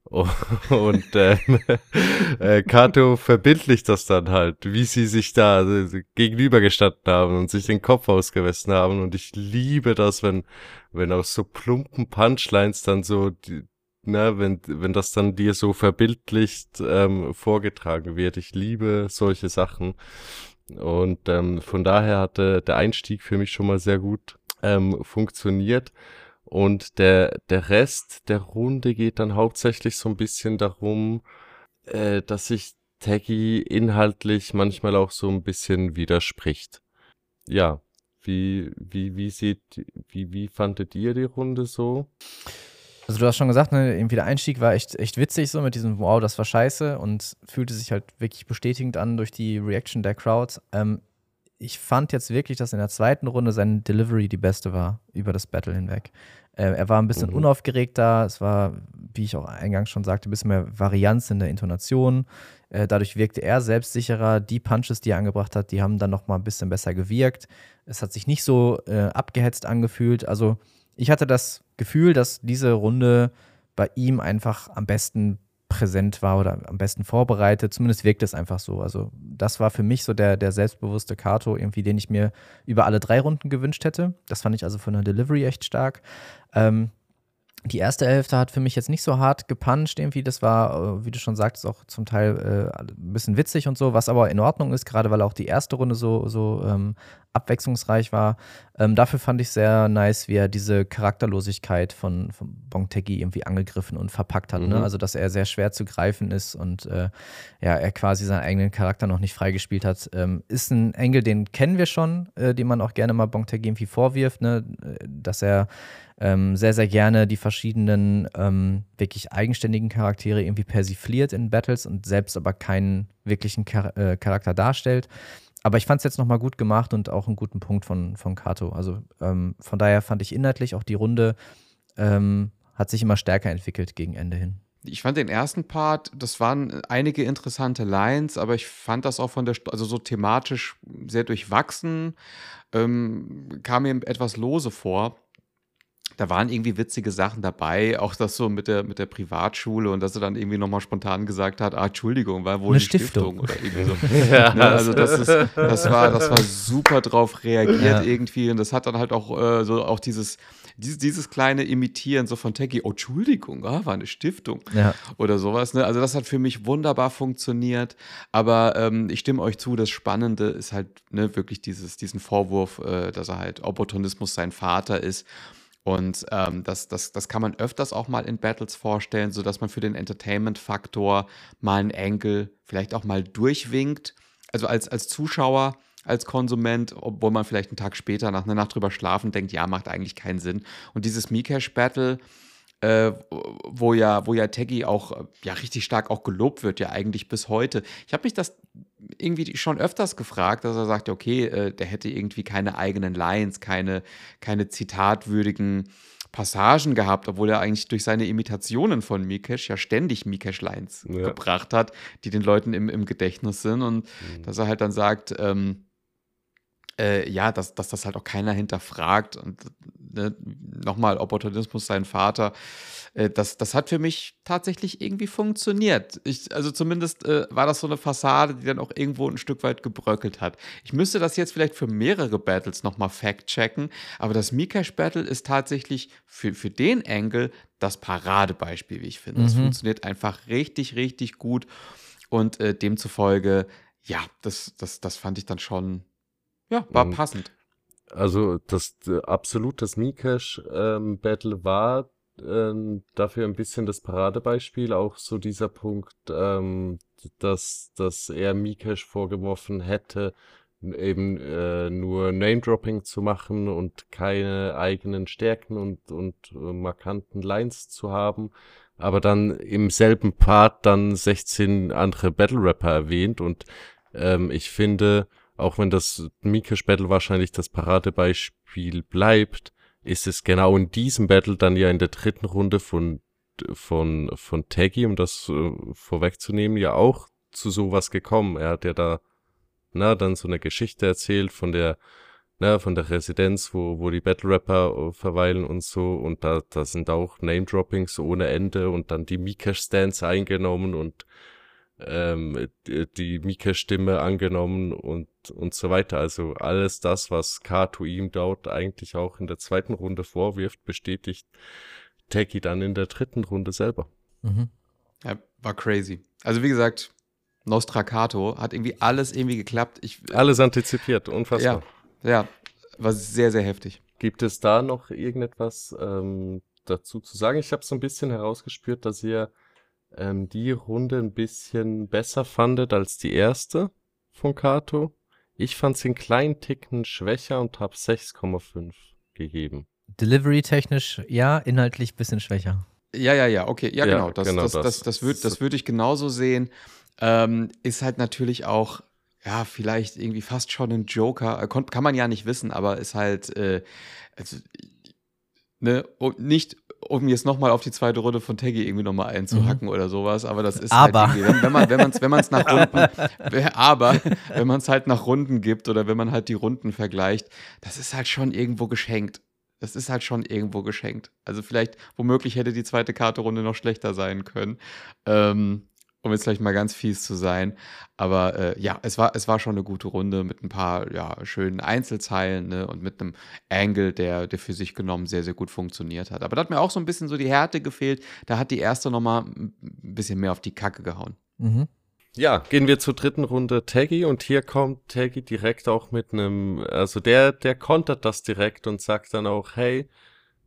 S1: Und ähm, äh, Kato verbindlicht das dann halt, wie sie sich da äh, gegenübergestanden haben und sich den Kopf ausgemessen haben. Und ich liebe das, wenn, wenn aus so plumpen Punchlines dann so die, ne, wenn, wenn das dann dir so verbildlicht ähm, vorgetragen wird. Ich liebe solche Sachen. Und ähm, von daher hatte der Einstieg für mich schon mal sehr gut ähm, funktioniert. Und der, der Rest der Runde geht dann hauptsächlich so ein bisschen darum, äh, dass sich Taggy inhaltlich manchmal auch so ein bisschen widerspricht. Ja, wie, wie, wie sieht, wie, wie fandet ihr die Runde so?
S2: Also du hast schon gesagt, ne, irgendwie der Einstieg war echt, echt witzig so mit diesem Wow, das war scheiße und fühlte sich halt wirklich bestätigend an durch die Reaction der Crowd. Ähm, ich fand jetzt wirklich, dass in der zweiten Runde seine Delivery die beste war über das Battle hinweg. Äh, er war ein bisschen mhm. unaufgeregter, es war, wie ich auch eingangs schon sagte, ein bisschen mehr Varianz in der Intonation. Äh, dadurch wirkte er selbstsicherer. Die Punches, die er angebracht hat, die haben dann noch mal ein bisschen besser gewirkt. Es hat sich nicht so äh, abgehetzt angefühlt. Also ich hatte das Gefühl, dass diese Runde bei ihm einfach am besten präsent war oder am besten vorbereitet. Zumindest wirkt es einfach so. Also, das war für mich so der, der selbstbewusste Kato, irgendwie, den ich mir über alle drei Runden gewünscht hätte. Das fand ich also von der Delivery echt stark. Ähm, die erste Hälfte hat für mich jetzt nicht so hart gepuncht irgendwie. Das war, äh, wie du schon sagtest, auch zum Teil äh, ein bisschen witzig und so, was aber in Ordnung ist, gerade weil auch die erste Runde so, so ähm, abwechslungsreich war. Ähm, dafür fand ich sehr nice, wie er diese Charakterlosigkeit von, von Bongteki irgendwie angegriffen und verpackt hat. Ne? Mhm. Ne? Also, dass er sehr schwer zu greifen ist und äh, ja, er quasi seinen eigenen Charakter noch nicht freigespielt hat. Ähm, ist ein Engel, den kennen wir schon, äh, den man auch gerne mal Bongteki irgendwie vorwirft, ne? Dass er ähm, sehr, sehr gerne die verschiedenen ähm, wirklich eigenständigen Charaktere irgendwie persifliert in Battles und selbst aber keinen wirklichen Char äh, Charakter darstellt. Aber ich fand es jetzt nochmal gut gemacht und auch einen guten Punkt von, von Kato. Also ähm, von daher fand ich inhaltlich auch die Runde ähm, hat sich immer stärker entwickelt gegen Ende hin.
S3: Ich fand den ersten Part, das waren einige interessante Lines, aber ich fand das auch von der, also so thematisch sehr durchwachsen, ähm, kam mir etwas lose vor. Da waren irgendwie witzige Sachen dabei, auch das so mit der, mit der Privatschule und dass er dann irgendwie nochmal spontan gesagt hat, ah, Entschuldigung, war wohl eine Stiftung. Stiftung. oder irgendwie so. ja, ne, also das ist, das war, das war super drauf reagiert ja. irgendwie und das hat dann halt auch äh, so auch dieses, dieses, dieses kleine Imitieren so von Techie, oh, Entschuldigung, ah, war eine Stiftung ja. oder sowas. Ne? Also das hat für mich wunderbar funktioniert, aber ähm, ich stimme euch zu, das Spannende ist halt ne, wirklich dieses, diesen Vorwurf, äh, dass er halt Opportunismus sein Vater ist und ähm, das, das, das kann man öfters auch mal in Battles vorstellen, sodass man für den Entertainment-Faktor mal einen Angle vielleicht auch mal durchwinkt. Also als, als Zuschauer, als Konsument, obwohl man vielleicht einen Tag später nach einer Nacht drüber schlafen denkt, ja, macht eigentlich keinen Sinn. Und dieses Mikash-Battle, äh, wo ja, wo ja Teggy auch ja richtig stark auch gelobt wird, ja eigentlich bis heute. Ich habe mich das irgendwie schon öfters gefragt, dass er sagt, okay, äh, der hätte irgendwie keine eigenen Lines, keine, keine zitatwürdigen Passagen gehabt, obwohl er eigentlich durch seine Imitationen von Mikesh ja ständig Mikesh-Lines ja. gebracht hat, die den Leuten im, im Gedächtnis sind. Und mhm. dass er halt dann sagt, ähm, äh, ja, dass, dass das halt auch keiner hinterfragt. Und ne, nochmal, Opportunismus sein Vater äh, das, das hat für mich tatsächlich irgendwie funktioniert. Ich, also zumindest äh, war das so eine Fassade, die dann auch irgendwo ein Stück weit gebröckelt hat. Ich müsste das jetzt vielleicht für mehrere Battles nochmal fact-checken, aber das Mikash-Battle ist tatsächlich für, für den Angle das Paradebeispiel, wie ich finde. Es mhm. funktioniert einfach richtig, richtig gut und äh, demzufolge, ja, das, das, das fand ich dann schon, ja, war passend.
S1: Also das äh, absolut das Mikash-Battle ähm, war ähm, dafür ein bisschen das Paradebeispiel, auch so dieser Punkt, ähm, dass, dass er Mikesh vorgeworfen hätte, eben äh, nur Name-Dropping zu machen und keine eigenen Stärken und, und äh, markanten Lines zu haben, aber dann im selben Part dann 16 andere Battle-Rapper erwähnt und ähm, ich finde, auch wenn das Mikesh Battle wahrscheinlich das Paradebeispiel bleibt, ist es genau in diesem Battle dann ja in der dritten Runde von, von, von Taggy, um das äh, vorwegzunehmen, ja auch zu sowas gekommen. Er hat ja da, na, dann so eine Geschichte erzählt von der, na, von der Residenz, wo, wo die Battle Rapper äh, verweilen und so. Und da, da sind auch Name-Droppings ohne Ende und dann die Mika-Stance eingenommen und ähm, die, Mika-Stimme angenommen und, und so weiter. Also alles das, was Kato ihm dort eigentlich auch in der zweiten Runde vorwirft, bestätigt Teki dann in der dritten Runde selber.
S3: Mhm. Ja, war crazy. Also wie gesagt, Nostrakato hat irgendwie alles irgendwie geklappt. Ich,
S1: alles antizipiert, unfassbar.
S3: Ja, ja, war sehr, sehr heftig.
S1: Gibt es da noch irgendetwas ähm, dazu zu sagen? Ich habe so ein bisschen herausgespürt, dass ihr ähm, die Runde ein bisschen besser fandet als die erste von Kato. Ich fand sie einen kleinen Ticken schwächer und habe 6,5 gegeben.
S2: Delivery-technisch ja, inhaltlich ein bisschen schwächer.
S3: Ja, ja, ja, okay, ja, ja genau. Das, genau das, das, das, das würde das würd ich genauso sehen. Ähm, ist halt natürlich auch, ja, vielleicht irgendwie fast schon ein Joker. Äh, kann man ja nicht wissen, aber ist halt, äh, also, ne, nicht um jetzt nochmal auf die zweite Runde von Teggy irgendwie nochmal einzuhacken mhm. oder sowas, aber das ist
S2: halt aber.
S3: halt wenn man wenn man es wenn man's nach Runden aber wenn man es halt nach Runden gibt oder wenn man halt die Runden vergleicht, das ist halt schon irgendwo geschenkt. Das ist halt schon irgendwo geschenkt. Also vielleicht womöglich hätte die zweite Karte Runde noch schlechter sein können. Ähm, um jetzt vielleicht mal ganz fies zu sein. Aber äh, ja, es war, es war schon eine gute Runde mit ein paar ja, schönen Einzelzeilen ne, und mit einem Angle, der, der für sich genommen sehr, sehr gut funktioniert hat. Aber da hat mir auch so ein bisschen so die Härte gefehlt. Da hat die erste nochmal ein bisschen mehr auf die Kacke gehauen.
S1: Mhm. Ja, gehen wir zur dritten Runde Taggy und hier kommt Taggy direkt auch mit einem, also der, der kontert das direkt und sagt dann auch, hey,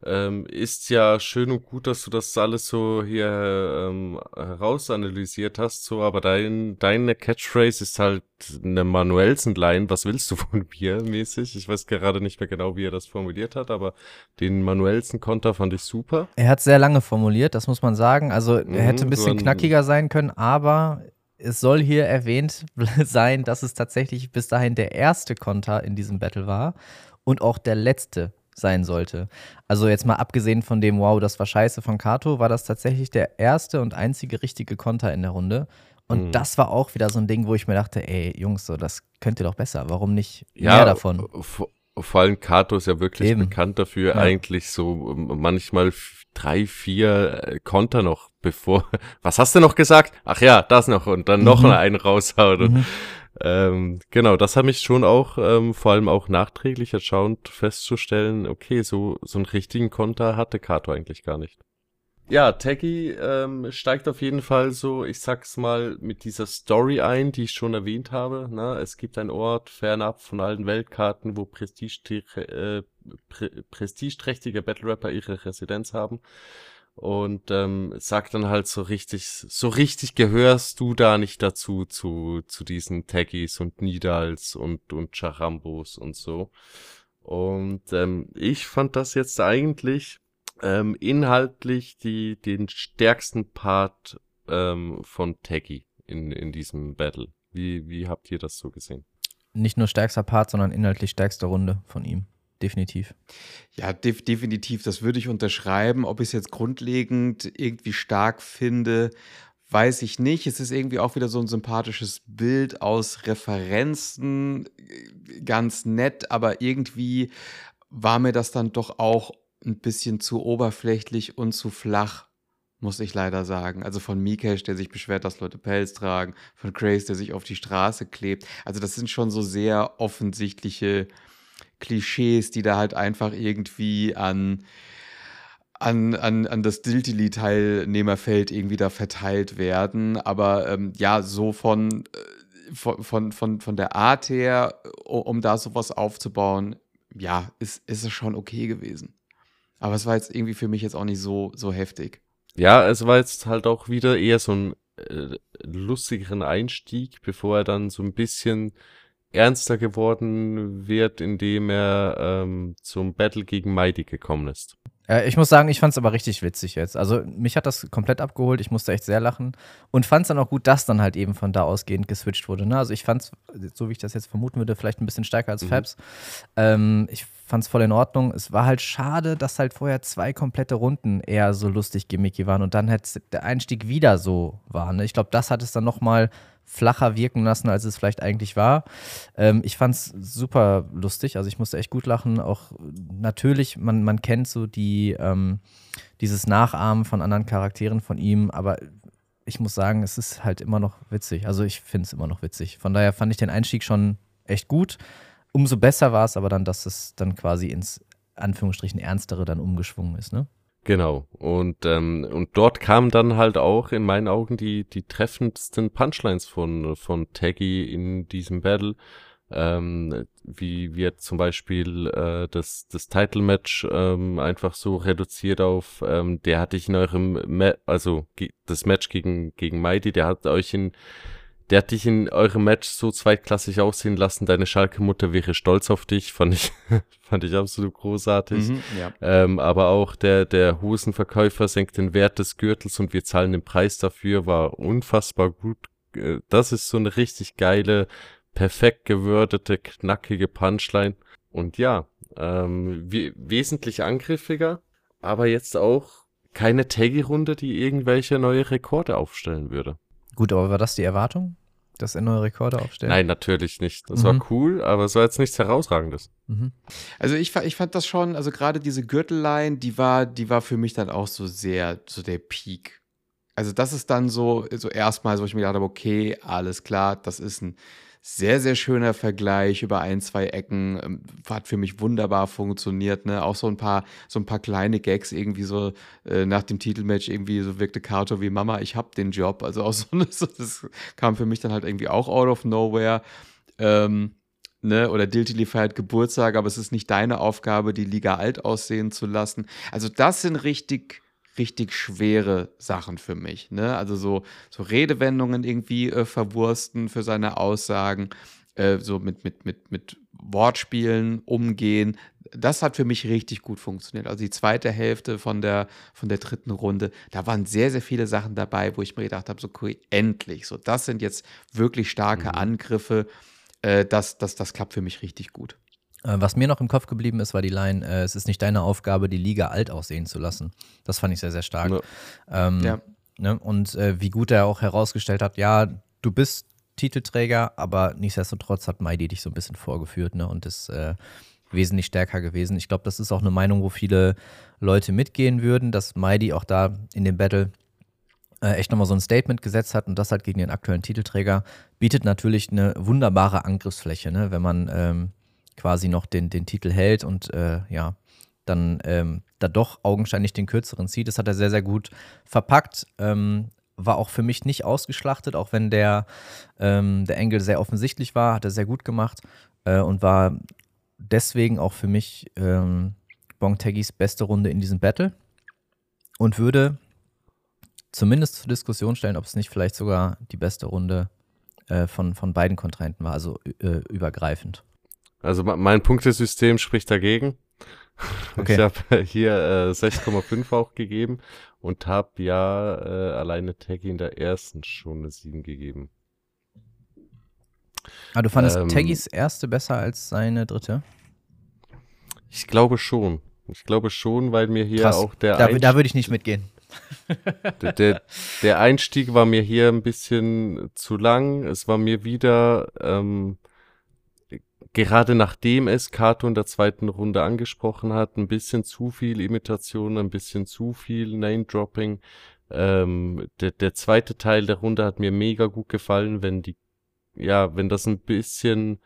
S1: ähm, ist ja schön und gut, dass du das alles so hier ähm, herausanalysiert hast, so, aber dein, deine Catchphrase ist halt eine Manuelsen-Line, was willst du von mir mäßig? Ich weiß gerade nicht mehr genau, wie er das formuliert hat, aber den Manuelsen-Konter fand ich super.
S2: Er hat sehr lange formuliert, das muss man sagen. Also er mhm, hätte ein bisschen so ein, knackiger sein können, aber es soll hier erwähnt sein, dass es tatsächlich bis dahin der erste Konter in diesem Battle war und auch der letzte sein sollte. Also jetzt mal abgesehen von dem, wow, das war scheiße von Kato, war das tatsächlich der erste und einzige richtige Konter in der Runde. Und mhm. das war auch wieder so ein Ding, wo ich mir dachte, ey, Jungs, so, das könnt ihr doch besser. Warum nicht
S1: ja,
S2: mehr davon?
S1: vor allem Kato ist ja wirklich Eben. bekannt dafür, ja. eigentlich so ähm, manchmal drei, vier äh, Konter noch bevor. Was hast du noch gesagt? Ach ja, das noch und dann mhm. noch einen raushauen. Mhm. Ähm, genau, das hat mich schon auch, ähm, vor allem auch nachträglich erschauend festzustellen, okay, so, so einen richtigen Konter hatte Kato eigentlich gar nicht. Ja, Taggy ähm, steigt auf jeden Fall so, ich sag's mal, mit dieser Story ein, die ich schon erwähnt habe. Ne? es gibt einen Ort fernab von allen Weltkarten, wo prestigeträchtige, äh, pre prestigeträchtige Battle Rapper ihre Residenz haben. Und ähm, sagt dann halt so richtig, so richtig gehörst du da nicht dazu, zu, zu diesen Taggys und Nidals und, und Charambos und so. Und ähm, ich fand das jetzt eigentlich ähm, inhaltlich die, den stärksten Part ähm, von Taggy in, in diesem Battle. Wie, wie habt ihr das so gesehen?
S2: Nicht nur stärkster Part, sondern inhaltlich stärkste Runde von ihm. Definitiv.
S3: Ja, def definitiv. Das würde ich unterschreiben. Ob ich es jetzt grundlegend irgendwie stark finde, weiß ich nicht. Es ist irgendwie auch wieder so ein sympathisches Bild aus Referenzen. Ganz nett, aber irgendwie war mir das dann doch auch ein bisschen zu oberflächlich und zu flach, muss ich leider sagen. Also von Mikesh, der sich beschwert, dass Leute Pelz tragen, von Grace, der sich auf die Straße klebt. Also das sind schon so sehr offensichtliche Klischees, die da halt einfach irgendwie an an, an, an das Diltily-Teilnehmerfeld irgendwie da verteilt werden. Aber ähm, ja, so von, äh, von, von, von, von der Art her, um da sowas aufzubauen, ja, ist, ist es schon okay gewesen. Aber es war jetzt irgendwie für mich jetzt auch nicht so, so heftig.
S1: Ja, es war jetzt halt auch wieder eher so ein äh, lustigeren Einstieg, bevor er dann so ein bisschen ernster geworden wird, indem er ähm, zum Battle gegen Mighty gekommen ist.
S2: Äh, ich muss sagen, ich fand es aber richtig witzig jetzt. Also mich hat das komplett abgeholt. Ich musste echt sehr lachen und fand es dann auch gut, dass dann halt eben von da ausgehend geswitcht wurde. Ne? Also ich fand es, so wie ich das jetzt vermuten würde, vielleicht ein bisschen stärker als mhm. Fabs. Ähm, ich fand es voll in Ordnung. Es war halt schade, dass halt vorher zwei komplette Runden eher so lustig gimmicky waren und dann halt der Einstieg wieder so war. Ne? Ich glaube, das hat es dann noch mal flacher wirken lassen, als es vielleicht eigentlich war. Ähm, ich fand es super lustig, also ich musste echt gut lachen. Auch natürlich, man, man kennt so die, ähm, dieses Nachahmen von anderen Charakteren von ihm, aber ich muss sagen, es ist halt immer noch witzig. Also ich finde es immer noch witzig. Von daher fand ich den Einstieg schon echt gut. Umso besser war es aber dann, dass es dann quasi ins Anführungsstrichen Ernstere dann umgeschwungen ist, ne?
S1: Genau. Und, ähm, und dort kamen dann halt auch in meinen Augen die, die treffendsten Punchlines von, von Taggy in diesem Battle. Ähm, wie wird zum Beispiel äh, das, das Title-Match ähm, einfach so reduziert auf, ähm, der hatte ich in eurem, Ma also das Match gegen, gegen Mighty, der hat euch in der hat dich in eurem Match so zweitklassig aussehen lassen. Deine Schalke-Mutter wäre stolz auf dich. Fand ich, fand ich absolut großartig. Mhm, ja. ähm, aber auch der, der Hosenverkäufer senkt den Wert des Gürtels und wir zahlen den Preis dafür. War unfassbar gut. Äh, das ist so eine richtig geile, perfekt gewördete, knackige Punchline. Und ja, ähm, wie, wesentlich angriffiger, aber jetzt auch keine Taggy-Runde, die irgendwelche neue Rekorde aufstellen würde.
S2: Gut, aber war das die Erwartung, dass er neue Rekorde aufstellt?
S1: Nein, natürlich nicht. Das mhm. war cool, aber es war jetzt nichts Herausragendes.
S3: Mhm. Also ich, ich fand das schon, also gerade diese Gürtelline, die war, die war für mich dann auch so sehr, so der Peak. Also das ist dann so, so erstmal, wo ich mir gedacht habe, okay, alles klar, das ist ein sehr, sehr schöner Vergleich über ein, zwei Ecken. Ähm, hat für mich wunderbar funktioniert. Ne? Auch so ein paar, so ein paar kleine Gags irgendwie so äh, nach dem Titelmatch irgendwie so wirkte Kato wie Mama, ich hab den Job. Also auch so, das kam für mich dann halt irgendwie auch out of nowhere. Ähm, ne? Oder Diltily feiert Geburtstag, aber es ist nicht deine Aufgabe, die Liga alt aussehen zu lassen. Also das sind richtig richtig schwere Sachen für mich. Ne? Also so, so Redewendungen irgendwie äh, verwursten für seine Aussagen, äh, so mit, mit, mit, mit Wortspielen umgehen. Das hat für mich richtig gut funktioniert. Also die zweite Hälfte von der, von der dritten Runde, da waren sehr, sehr viele Sachen dabei, wo ich mir gedacht habe, so okay, endlich, so das sind jetzt wirklich starke mhm. Angriffe. Äh, das, das, das klappt für mich richtig gut.
S2: Äh, was mir noch im Kopf geblieben ist, war die Line, äh, es ist nicht deine Aufgabe, die Liga alt aussehen zu lassen. Das fand ich sehr, sehr stark. Ja. Ähm, ja. Ne? Und äh, wie gut er auch herausgestellt hat, ja, du bist Titelträger, aber nichtsdestotrotz hat Maidi dich so ein bisschen vorgeführt, ne? Und das, äh, wesentlich stärker gewesen. Ich glaube, das ist auch eine Meinung, wo viele Leute mitgehen würden, dass Mighty auch da in dem Battle äh, echt nochmal so ein Statement gesetzt hat und das halt gegen den aktuellen Titelträger, bietet natürlich eine wunderbare Angriffsfläche, ne? wenn man ähm, quasi noch den, den Titel hält und äh, ja, dann ähm, da doch augenscheinlich den kürzeren zieht. Das hat er sehr, sehr gut verpackt. Ähm, war auch für mich nicht ausgeschlachtet, auch wenn der, ähm, der Engel sehr offensichtlich war, hat er sehr gut gemacht äh, und war deswegen auch für mich ähm, Bongtaggis beste Runde in diesem Battle und würde zumindest zur Diskussion stellen, ob es nicht vielleicht sogar die beste Runde äh, von, von beiden Kontrahenten war, also äh, übergreifend.
S1: Also mein Punktesystem spricht dagegen. Okay. Ich habe hier äh, 6,5 auch gegeben und habe ja äh, alleine Taggy in der ersten schon eine 7 gegeben.
S2: Ah, du fandest ähm, Taggys erste besser als seine dritte?
S1: Ich glaube schon. Ich glaube schon, weil mir hier Krass. auch der.
S2: Da, da würde ich nicht mitgehen.
S1: Der, der, der, Einstieg war mir hier ein bisschen zu lang. Es war mir wieder, ähm, gerade nachdem es Kato in der zweiten Runde angesprochen hat, ein bisschen zu viel Imitation, ein bisschen zu viel Name-Dropping. Ähm, der, der zweite Teil der Runde hat mir mega gut gefallen, wenn die, ja, wenn das ein bisschen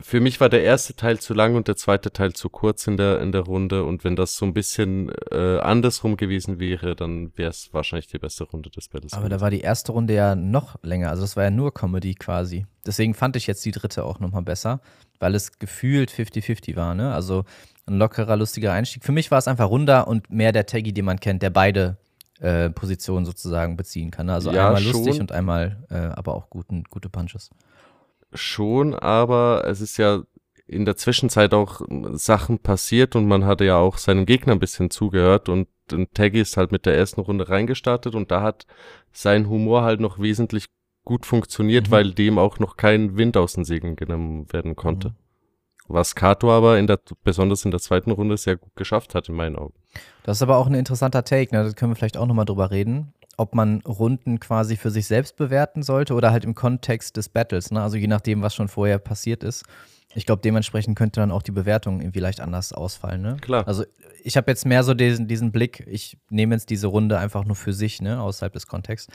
S1: für mich war der erste Teil zu lang und der zweite Teil zu kurz in der, in der Runde. Und wenn das so ein bisschen äh, andersrum gewesen wäre, dann wäre es wahrscheinlich die beste Runde des Battles.
S2: Aber da war die erste Runde ja noch länger. Also das war ja nur Comedy quasi. Deswegen fand ich jetzt die dritte auch nochmal besser, weil es gefühlt 50-50 war. Ne? Also ein lockerer, lustiger Einstieg. Für mich war es einfach runder und mehr der Taggy, den man kennt, der beide äh, Positionen sozusagen beziehen kann. Ne? Also ja, einmal lustig und einmal äh, aber auch guten, gute Punches
S1: schon, aber es ist ja in der Zwischenzeit auch Sachen passiert und man hatte ja auch seinen Gegner ein bisschen zugehört und Taggy ist halt mit der ersten Runde reingestartet und da hat sein Humor halt noch wesentlich gut funktioniert, mhm. weil dem auch noch kein Wind aus den Segeln genommen werden konnte. Mhm. Was Kato aber in der, besonders in der zweiten Runde sehr gut geschafft hat, in meinen Augen.
S2: Das ist aber auch ein interessanter Take, ne? Da können wir vielleicht auch nochmal drüber reden ob man Runden quasi für sich selbst bewerten sollte oder halt im Kontext des Battles, ne? Also je nachdem, was schon vorher passiert ist. Ich glaube, dementsprechend könnte dann auch die Bewertung irgendwie leicht anders ausfallen, ne?
S1: Klar.
S2: Also ich habe jetzt mehr so diesen, diesen Blick, ich nehme jetzt diese Runde einfach nur für sich, ne, außerhalb des Kontexts.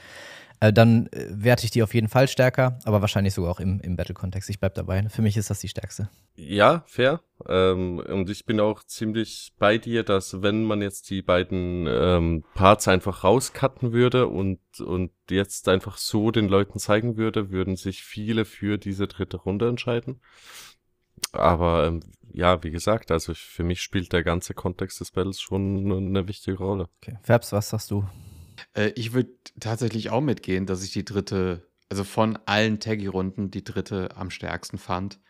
S2: Äh, dann äh, werte ich die auf jeden Fall stärker, aber wahrscheinlich sogar auch im, im Battle-Kontext. Ich bleibe dabei. Für mich ist das die stärkste.
S1: Ja, fair. Ähm, und ich bin auch ziemlich bei dir, dass wenn man jetzt die beiden ähm, Parts einfach rauscutten würde und, und jetzt einfach so den Leuten zeigen würde, würden sich viele für diese dritte Runde entscheiden. Aber ähm, ja, wie gesagt, also für mich spielt der ganze Kontext des Battles schon eine wichtige Rolle.
S2: Okay. Fabs, was sagst du?
S3: Äh, ich würde tatsächlich auch mitgehen, dass ich die dritte, also von allen Taggy-Runden die dritte am stärksten fand.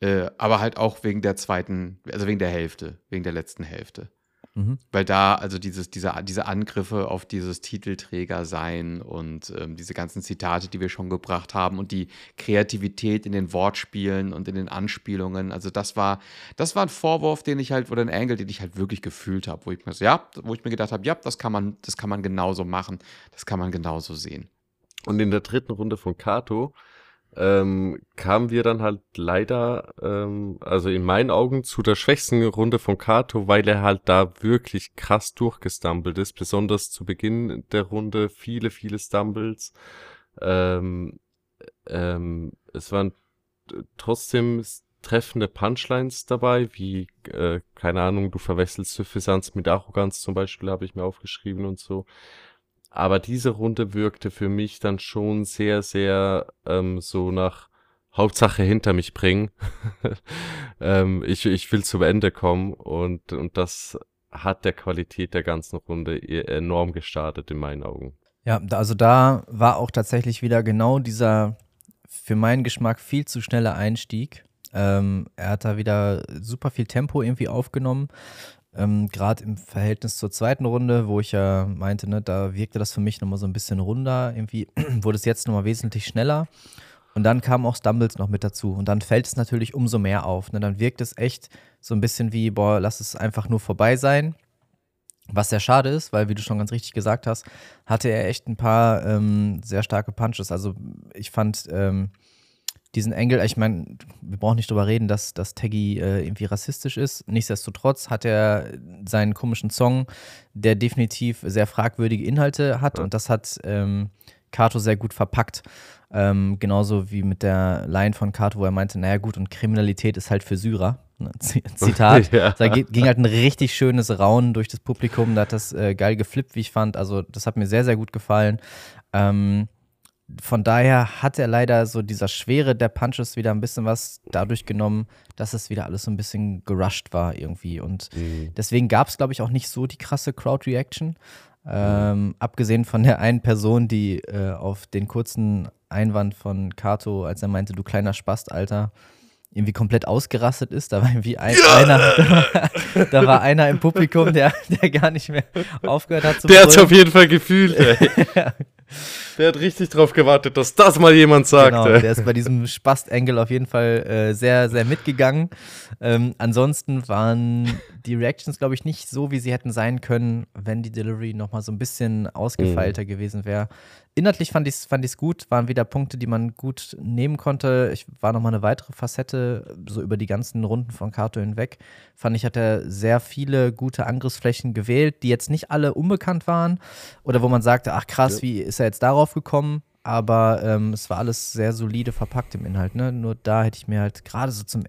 S3: Äh, aber halt auch wegen der zweiten, also wegen der Hälfte, wegen der letzten Hälfte. Mhm. Weil da, also dieses, diese, diese Angriffe auf dieses Titelträger sein und ähm, diese ganzen Zitate, die wir schon gebracht haben und die Kreativität in den Wortspielen und in den Anspielungen, also das war, das war ein Vorwurf, den ich halt, oder ein Angle, den ich halt wirklich gefühlt habe, wo ich mir so, ja, wo ich mir gedacht habe, ja, das kann man, das kann man genauso machen, das kann man genauso sehen.
S1: Und in der dritten Runde von Kato ähm, kamen wir dann halt leider, ähm, also in meinen Augen, zu der schwächsten Runde von Kato, weil er halt da wirklich krass durchgestumbelt ist, besonders zu Beginn der Runde viele, viele Stumbles. Ähm, ähm, es waren trotzdem treffende Punchlines dabei, wie, äh, keine Ahnung, du verwechselst Suffisanz mit Arroganz zum Beispiel, habe ich mir aufgeschrieben und so. Aber diese Runde wirkte für mich dann schon sehr, sehr ähm, so nach Hauptsache hinter mich bringen. ähm, ich, ich will zum Ende kommen und, und das hat der Qualität der ganzen Runde e, enorm gestartet in meinen Augen.
S2: Ja, also da war auch tatsächlich wieder genau dieser für meinen Geschmack viel zu schnelle Einstieg. Ähm, er hat da wieder super viel Tempo irgendwie aufgenommen. Ähm, Gerade im Verhältnis zur zweiten Runde, wo ich ja meinte, ne, da wirkte das für mich nochmal so ein bisschen runder. Irgendwie wurde es jetzt nochmal wesentlich schneller. Und dann kamen auch Stumbles noch mit dazu. Und dann fällt es natürlich umso mehr auf. Ne? Dann wirkt es echt so ein bisschen wie, boah, lass es einfach nur vorbei sein. Was sehr schade ist, weil, wie du schon ganz richtig gesagt hast, hatte er echt ein paar ähm, sehr starke Punches. Also ich fand ähm, diesen Engel, ich meine, wir brauchen nicht drüber reden, dass, dass Taggy äh, irgendwie rassistisch ist. Nichtsdestotrotz hat er seinen komischen Song, der definitiv sehr fragwürdige Inhalte hat und das hat ähm, Kato sehr gut verpackt. Ähm, genauso wie mit der Line von Kato, wo er meinte, naja gut, und Kriminalität ist halt für Syrer. Ne, Zitat. ja. Da ging halt ein richtig schönes Raunen durch das Publikum. Da hat das äh, geil geflippt, wie ich fand. Also, das hat mir sehr, sehr gut gefallen. Ähm, von daher hat er leider so dieser Schwere der Punches wieder ein bisschen was dadurch genommen, dass es wieder alles so ein bisschen gerusht war irgendwie. Und mhm. deswegen gab es, glaube ich, auch nicht so die krasse Crowd-Reaction. Ähm, abgesehen von der einen Person, die äh, auf den kurzen Einwand von Kato, als er meinte, du kleiner Spast, Alter, irgendwie komplett ausgerastet ist. Da war irgendwie ein, ja! einer, da war, da war, einer im Publikum, der, der gar nicht mehr aufgehört hat
S1: zu Der hat es auf jeden Fall gefühlt, ey. Der hat richtig drauf gewartet, dass das mal jemand sagt. Genau,
S2: der ist bei diesem Spast-Angle auf jeden Fall äh, sehr, sehr mitgegangen. Ähm, ansonsten waren die Reactions, glaube ich, nicht so, wie sie hätten sein können, wenn die Delivery nochmal so ein bisschen ausgefeilter mhm. gewesen wäre. Inhaltlich fand ich es fand gut, waren wieder Punkte, die man gut nehmen konnte. Ich war nochmal eine weitere Facette, so über die ganzen Runden von Kato hinweg. Fand ich, hat er sehr viele gute Angriffsflächen gewählt, die jetzt nicht alle unbekannt waren oder wo man sagte, ach krass, ja. wie ist er jetzt darauf gekommen? Aber ähm, es war alles sehr solide verpackt im Inhalt. Ne? Nur da hätte ich mir halt gerade so zum,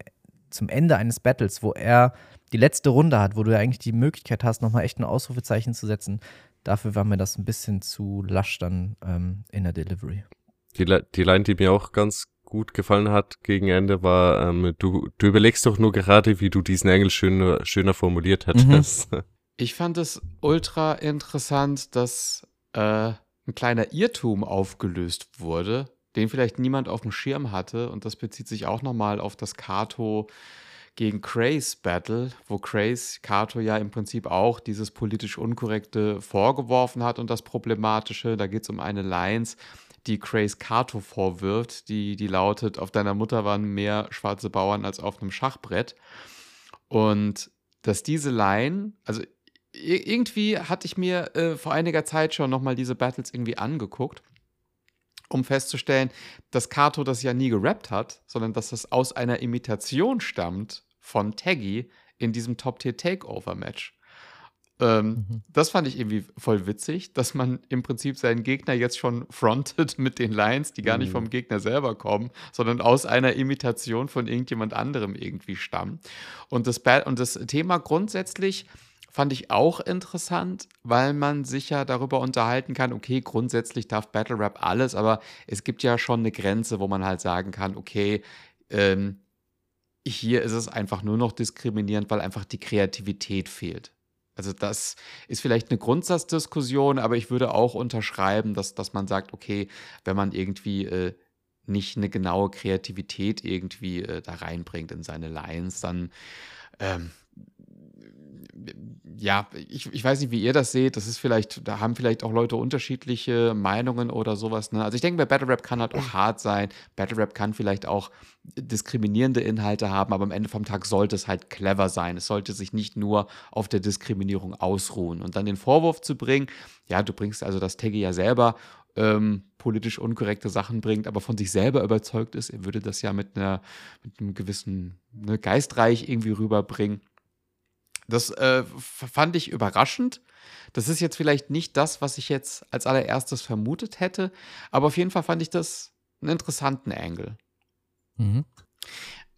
S2: zum Ende eines Battles, wo er die letzte Runde hat, wo du ja eigentlich die Möglichkeit hast, nochmal echt ein Ausrufezeichen zu setzen, Dafür war mir das ein bisschen zu lasch dann ähm, in der Delivery.
S1: Die, die Line, die mir auch ganz gut gefallen hat gegen Ende, war, ähm, du, du überlegst doch nur gerade, wie du diesen Engel schöner, schöner formuliert hättest. Mhm.
S3: Ich fand es ultra interessant, dass äh, ein kleiner Irrtum aufgelöst wurde, den vielleicht niemand auf dem Schirm hatte. Und das bezieht sich auch nochmal auf das Kato gegen Craze Battle, wo Craze Kato ja im Prinzip auch dieses politisch Unkorrekte vorgeworfen hat und das Problematische. Da geht es um eine Lines, die Craze Kato vorwirft, die, die lautet, auf deiner Mutter waren mehr schwarze Bauern als auf einem Schachbrett. Und dass diese Line, also irgendwie hatte ich mir äh, vor einiger Zeit schon nochmal diese Battles irgendwie angeguckt um festzustellen, dass Kato das ja nie gerappt hat, sondern dass das aus einer Imitation stammt von Taggy in diesem Top-Tier-Takeover-Match. Ähm, mhm. Das fand ich irgendwie voll witzig, dass man im Prinzip seinen Gegner jetzt schon frontet mit den Lines, die gar nicht mhm. vom Gegner selber kommen, sondern aus einer Imitation von irgendjemand anderem irgendwie stammen. Und das, und das Thema grundsätzlich fand ich auch interessant, weil man sich ja darüber unterhalten kann, okay, grundsätzlich darf Battle Rap alles, aber es gibt ja schon eine Grenze, wo man halt sagen kann, okay, ähm, hier ist es einfach nur noch diskriminierend, weil einfach die Kreativität fehlt. Also das ist vielleicht eine Grundsatzdiskussion, aber ich würde auch unterschreiben, dass, dass man sagt, okay, wenn man irgendwie äh, nicht eine genaue Kreativität irgendwie äh, da reinbringt in seine Lines, dann ähm, ja, ich, ich weiß nicht, wie ihr das seht. Das ist vielleicht, da haben vielleicht auch Leute unterschiedliche Meinungen oder sowas. Ne? Also ich denke, bei Battle Rap kann halt auch hart sein. Battle Rap kann vielleicht auch diskriminierende Inhalte haben, aber am Ende vom Tag sollte es halt clever sein. Es sollte sich nicht nur auf der Diskriminierung ausruhen. Und dann den Vorwurf zu bringen, ja, du bringst also das Teggy ja selber ähm, politisch unkorrekte Sachen bringt, aber von sich selber überzeugt ist, er würde das ja mit einer mit einem gewissen ne, Geistreich irgendwie rüberbringen. Das äh, fand ich überraschend. Das ist jetzt vielleicht nicht das, was ich jetzt als allererstes vermutet hätte, aber auf jeden Fall fand ich das einen interessanten Angle. Mhm.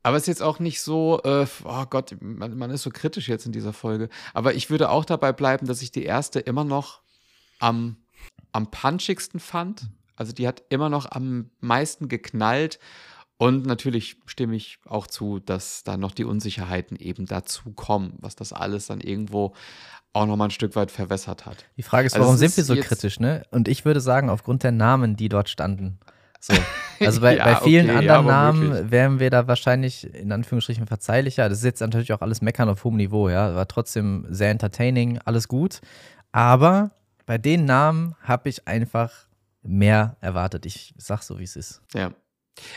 S3: Aber es ist jetzt auch nicht so, äh, oh Gott, man, man, ist so kritisch jetzt in dieser Folge. Aber ich würde auch dabei bleiben, dass ich die erste immer noch am, am punchigsten fand. Also die hat immer noch am meisten geknallt und natürlich stimme ich auch zu, dass da noch die Unsicherheiten eben dazu kommen, was das alles dann irgendwo auch noch mal ein Stück weit verwässert hat.
S2: Die Frage ist, also warum sind wir so kritisch, ne? Und ich würde sagen, aufgrund der Namen, die dort standen. So. Also bei, ja, bei vielen okay, anderen ja, Namen wirklich. wären wir da wahrscheinlich in Anführungsstrichen verzeihlicher. Das ist jetzt natürlich auch alles Meckern auf hohem Niveau, ja. War trotzdem sehr entertaining, alles gut. Aber bei den Namen habe ich einfach mehr erwartet. Ich sag so, wie es ist.
S3: Ja.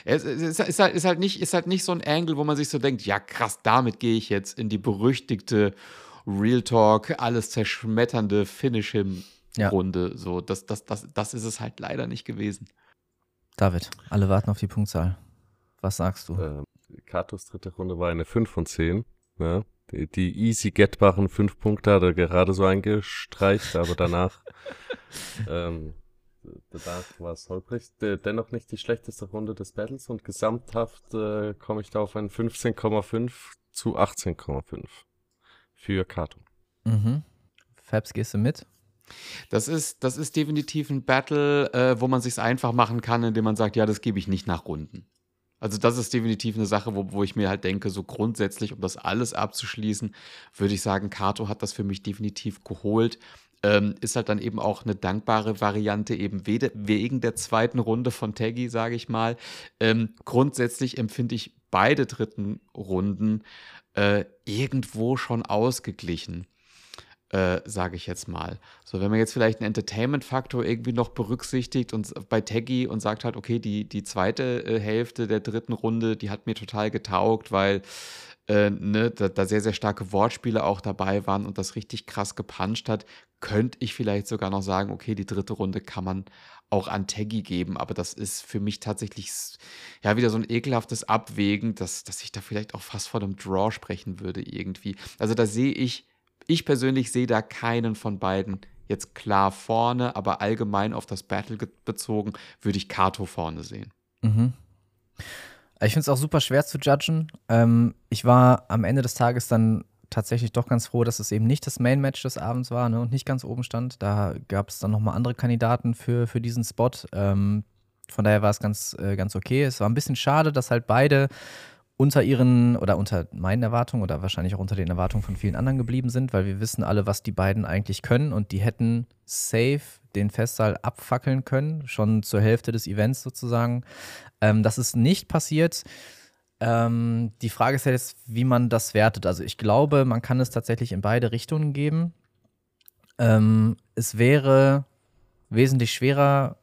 S3: Es ist, ist, halt, ist, halt nicht, ist halt nicht so ein Angle, wo man sich so denkt, ja krass, damit gehe ich jetzt in die berüchtigte Real Talk, alles zerschmetternde Finish-Him-Runde. Ja. So, das, das, das, das ist es halt leider nicht gewesen.
S2: David, alle warten auf die Punktzahl. Was sagst du?
S1: Ähm, Katos dritte Runde war eine 5 von 10. Ne? Die, die easy gettbaren 5 Punkte hat er gerade so eingestreicht, aber danach, ähm, danach war es holprig. Dennoch nicht die schlechteste Runde des Battles und gesamthaft äh, komme ich da auf ein 15,5 zu 18,5 für Kato.
S2: Mhm. Fabs, gehst du mit?
S3: Das ist, das ist definitiv ein Battle, äh, wo man sich einfach machen kann, indem man sagt, ja, das gebe ich nicht nach Runden. Also das ist definitiv eine Sache, wo, wo ich mir halt denke, so grundsätzlich, um das alles abzuschließen, würde ich sagen, Kato hat das für mich definitiv geholt. Ähm, ist halt dann eben auch eine dankbare Variante, eben wegen der zweiten Runde von Taggy, sage ich mal. Ähm, grundsätzlich empfinde ich beide dritten Runden äh, irgendwo schon ausgeglichen äh, sage ich jetzt mal. So, wenn man jetzt vielleicht einen Entertainment-Faktor irgendwie noch berücksichtigt und bei Taggy und sagt halt, okay, die, die zweite äh, Hälfte der dritten Runde, die hat mir total getaugt, weil äh, ne, da, da, sehr, sehr starke Wortspiele auch dabei waren und das richtig krass gepuncht hat, könnte ich vielleicht sogar noch sagen, okay, die dritte Runde kann man auch an Taggy geben, aber das ist für mich tatsächlich ja wieder so ein ekelhaftes Abwägen, dass, dass ich da vielleicht auch fast von einem Draw sprechen würde irgendwie. Also da sehe ich ich persönlich sehe da keinen von beiden jetzt klar vorne, aber allgemein auf das Battle bezogen würde ich Kato vorne sehen.
S2: Mhm. Ich finde es auch super schwer zu judgen. Ähm, ich war am Ende des Tages dann tatsächlich doch ganz froh, dass es eben nicht das Main-Match des Abends war ne, und nicht ganz oben stand. Da gab es dann nochmal andere Kandidaten für, für diesen Spot. Ähm, von daher war es ganz, äh, ganz okay. Es war ein bisschen schade, dass halt beide unter ihren oder unter meinen Erwartungen oder wahrscheinlich auch unter den Erwartungen von vielen anderen geblieben sind, weil wir wissen alle, was die beiden eigentlich können und die hätten safe den Festsaal abfackeln können, schon zur Hälfte des Events sozusagen. Ähm, das ist nicht passiert. Ähm, die Frage ist jetzt, wie man das wertet. Also ich glaube, man kann es tatsächlich in beide Richtungen geben. Ähm, es wäre wesentlich schwerer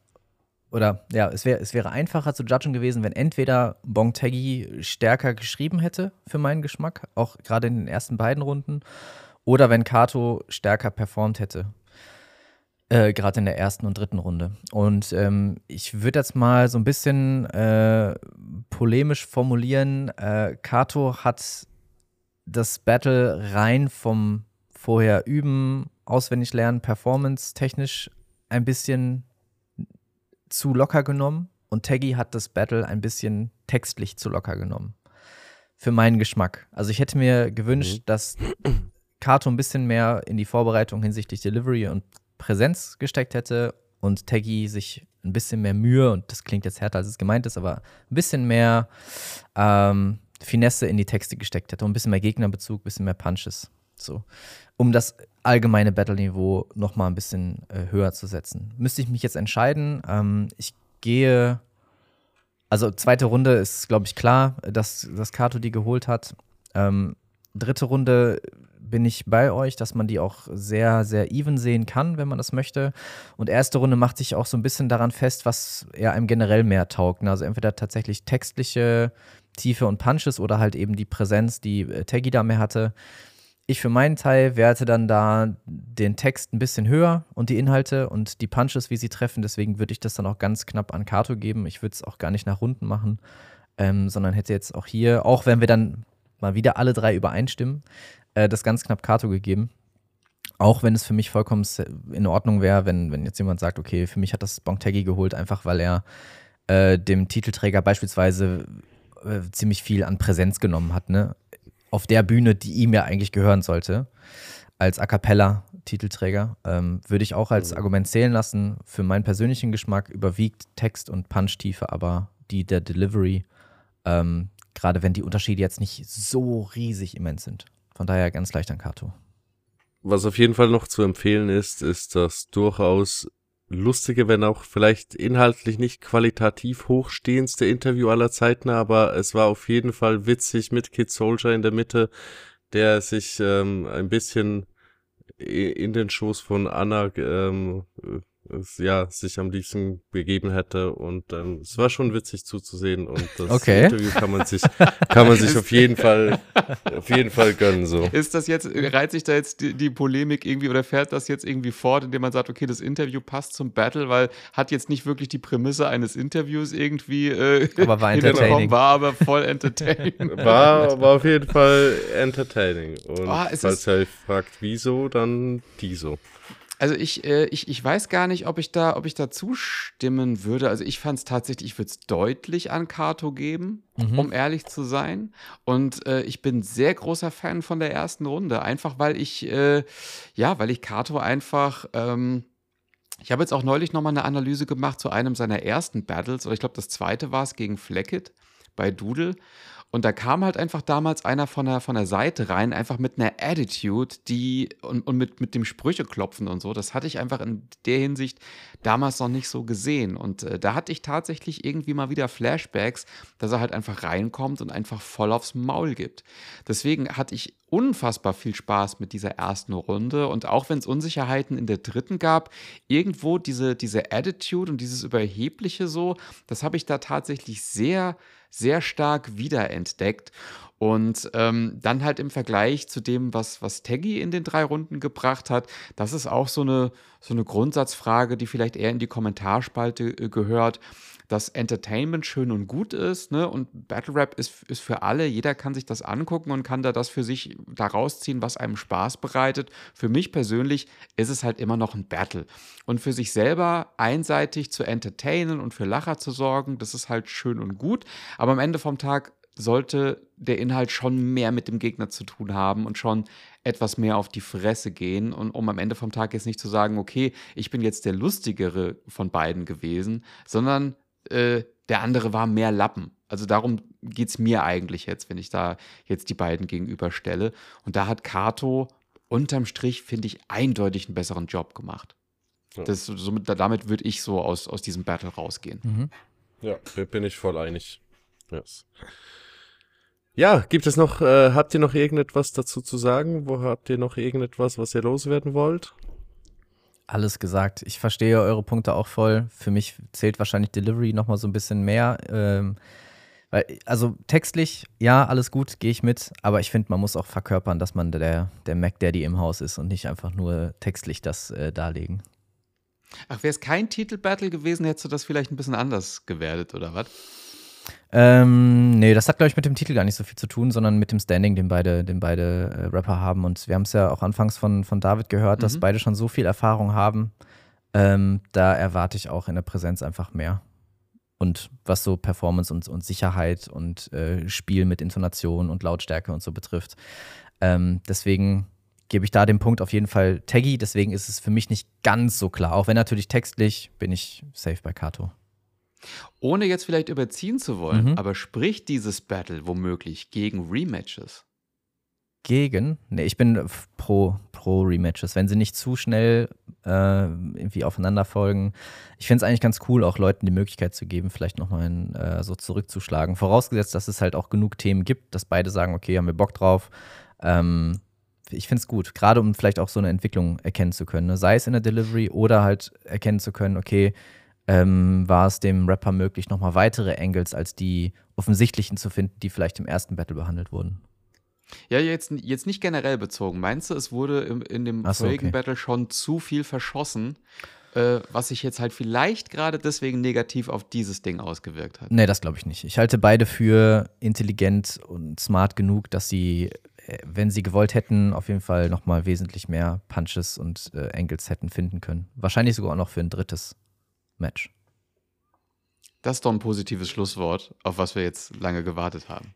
S2: oder ja, es, wär, es wäre einfacher zu judgen gewesen, wenn entweder Bongtaggy stärker geschrieben hätte für meinen Geschmack, auch gerade in den ersten beiden Runden, oder wenn Kato stärker performt hätte. Äh, gerade in der ersten und dritten Runde. Und ähm, ich würde jetzt mal so ein bisschen äh, polemisch formulieren. Äh, Kato hat das Battle rein vom vorher üben, auswendig lernen, performance technisch ein bisschen zu locker genommen und Taggy hat das Battle ein bisschen textlich zu locker genommen. Für meinen Geschmack. Also ich hätte mir gewünscht, mhm. dass Kato ein bisschen mehr in die Vorbereitung hinsichtlich Delivery und Präsenz gesteckt hätte und Taggy sich ein bisschen mehr Mühe, und das klingt jetzt härter, als es gemeint ist, aber ein bisschen mehr ähm, Finesse in die Texte gesteckt hätte und ein bisschen mehr Gegnerbezug, ein bisschen mehr Punches. So. Um das allgemeine Battle-Niveau noch mal ein bisschen äh, höher zu setzen. Müsste ich mich jetzt entscheiden. Ähm, ich gehe, also zweite Runde ist, glaube ich, klar, dass, dass Kato die geholt hat. Ähm, dritte Runde bin ich bei euch, dass man die auch sehr, sehr even sehen kann, wenn man das möchte. Und erste Runde macht sich auch so ein bisschen daran fest, was er einem generell mehr taugt. Also entweder tatsächlich textliche Tiefe und Punches oder halt eben die Präsenz, die äh, Taggy da mehr hatte. Ich für meinen Teil werte dann da den Text ein bisschen höher und die Inhalte und die Punches, wie sie treffen. Deswegen würde ich das dann auch ganz knapp an Kato geben. Ich würde es auch gar nicht nach Runden machen, ähm, sondern hätte jetzt auch hier, auch wenn wir dann mal wieder alle drei übereinstimmen, äh, das ganz knapp Kato gegeben. Auch wenn es für mich vollkommen in Ordnung wäre, wenn, wenn jetzt jemand sagt, okay, für mich hat das Bontegi geholt, einfach weil er äh, dem Titelträger beispielsweise äh, ziemlich viel an Präsenz genommen hat. Ne? Auf der Bühne, die ihm ja eigentlich gehören sollte, als A cappella-Titelträger, ähm, würde ich auch als mhm. Argument zählen lassen. Für meinen persönlichen Geschmack überwiegt Text und Punch-Tiefe, aber die der Delivery, ähm, gerade wenn die Unterschiede jetzt nicht so riesig immens sind. Von daher ganz leicht an Kato.
S1: Was auf jeden Fall noch zu empfehlen ist, ist das durchaus lustige, wenn auch vielleicht inhaltlich nicht qualitativ hochstehendste Interview aller Zeiten, aber es war auf jeden Fall witzig mit Kid Soldier in der Mitte, der sich ähm, ein bisschen in den Schoß von Anna ähm, ja, sich am liebsten begeben hätte. Und ähm, es war schon witzig zuzusehen. Und das
S2: okay.
S1: Interview kann man sich, kann man sich auf jeden Fall, auf jeden Fall gönnen. So.
S3: Ist das jetzt, reiht sich da jetzt die, die, Polemik irgendwie oder fährt das jetzt irgendwie fort, indem man sagt, okay, das Interview passt zum Battle, weil hat jetzt nicht wirklich die Prämisse eines Interviews irgendwie äh,
S2: aber war entertaining.
S3: war aber voll entertaining.
S1: war, war auf jeden Fall entertaining. Und oh, falls ihr euch fragt, wieso, dann die so.
S3: Also ich, äh, ich, ich weiß gar nicht, ob ich da, ob ich da zustimmen würde. Also ich fand es tatsächlich, ich würde es deutlich an Kato geben, mhm. um ehrlich zu sein. Und äh, ich bin sehr großer Fan von der ersten Runde. Einfach weil ich, äh, ja, weil ich Kato einfach. Ähm, ich habe jetzt auch neulich nochmal eine Analyse gemacht zu einem seiner ersten Battles, oder ich glaube, das zweite war es gegen Fleckett bei Doodle. Und da kam halt einfach damals einer von der, von der Seite rein, einfach mit einer Attitude, die und, und mit, mit dem Sprücheklopfen und so. Das hatte ich einfach in der Hinsicht damals noch nicht so gesehen. Und äh, da hatte ich tatsächlich irgendwie mal wieder Flashbacks, dass er halt einfach reinkommt und einfach voll aufs Maul gibt. Deswegen hatte ich unfassbar viel Spaß mit dieser ersten Runde. Und auch wenn es Unsicherheiten in der dritten gab, irgendwo diese, diese Attitude und dieses Überhebliche so, das habe ich da tatsächlich sehr sehr stark wiederentdeckt. Und ähm, dann halt im Vergleich zu dem, was, was Teggy in den drei Runden gebracht hat, das ist auch so eine, so eine Grundsatzfrage, die vielleicht eher in die Kommentarspalte äh, gehört dass Entertainment schön und gut ist, ne? Und Battle Rap ist, ist für alle, jeder kann sich das angucken und kann da das für sich da rausziehen, was einem Spaß bereitet. Für mich persönlich ist es halt immer noch ein Battle. Und für sich selber einseitig zu entertainen und für Lacher zu sorgen, das ist halt schön und gut. Aber am Ende vom Tag sollte der Inhalt schon mehr mit dem Gegner zu tun haben und schon etwas mehr auf die Fresse gehen und um am Ende vom Tag jetzt nicht zu sagen, okay, ich bin jetzt der lustigere von beiden gewesen, sondern äh, der andere war mehr Lappen. Also darum geht es mir eigentlich jetzt, wenn ich da jetzt die beiden gegenüberstelle. Und da hat Kato unterm Strich, finde ich, eindeutig einen besseren Job gemacht. Ja. Das, somit, damit würde ich so aus, aus diesem Battle rausgehen. Mhm.
S1: Ja, bin ich voll einig. Yes. Ja, gibt es noch, äh, habt ihr noch irgendetwas dazu zu sagen? Wo habt ihr noch irgendetwas, was ihr loswerden wollt?
S2: Alles gesagt. Ich verstehe eure Punkte auch voll. Für mich zählt wahrscheinlich Delivery nochmal so ein bisschen mehr. Ähm, weil, also textlich, ja, alles gut, gehe ich mit, aber ich finde, man muss auch verkörpern, dass man der, der Mac Daddy im Haus ist und nicht einfach nur textlich das äh, darlegen.
S3: Ach, wäre es kein Titelbattle gewesen, hättest du das vielleicht ein bisschen anders gewertet, oder was?
S2: Ähm, nee, das hat, glaube ich, mit dem Titel gar nicht so viel zu tun, sondern mit dem Standing, den beide, den beide äh, Rapper haben. Und wir haben es ja auch anfangs von, von David gehört, mhm. dass beide schon so viel Erfahrung haben. Ähm, da erwarte ich auch in der Präsenz einfach mehr. Und was so Performance und, und Sicherheit und äh, Spiel mit Intonation und Lautstärke und so betrifft. Ähm, deswegen gebe ich da den Punkt auf jeden Fall Taggy. Deswegen ist es für mich nicht ganz so klar. Auch wenn natürlich textlich bin ich safe bei Kato.
S3: Ohne jetzt vielleicht überziehen zu wollen, mhm. aber spricht dieses Battle womöglich gegen Rematches?
S2: Gegen? Nee, ich bin pro, pro Rematches. Wenn sie nicht zu schnell äh, irgendwie aufeinander folgen. Ich finde es eigentlich ganz cool, auch Leuten die Möglichkeit zu geben, vielleicht nochmal äh, so zurückzuschlagen. Vorausgesetzt, dass es halt auch genug Themen gibt, dass beide sagen, okay, haben wir Bock drauf. Ähm, ich finde es gut, gerade um vielleicht auch so eine Entwicklung erkennen zu können. Ne? Sei es in der Delivery oder halt erkennen zu können, okay, ähm, war es dem Rapper möglich, nochmal weitere Angles als die offensichtlichen zu finden, die vielleicht im ersten Battle behandelt wurden.
S3: Ja, jetzt, jetzt nicht generell bezogen. Meinst du, es wurde im, in dem so, vorigen okay. Battle schon zu viel verschossen, äh, was sich jetzt halt vielleicht gerade deswegen negativ auf dieses Ding ausgewirkt hat?
S2: Nee, das glaube ich nicht. Ich halte beide für intelligent und smart genug, dass sie, äh, wenn sie gewollt hätten, auf jeden Fall nochmal wesentlich mehr Punches und äh, Angles hätten finden können. Wahrscheinlich sogar auch noch für ein drittes Match.
S3: Das ist doch ein positives Schlusswort, auf was wir jetzt lange gewartet haben.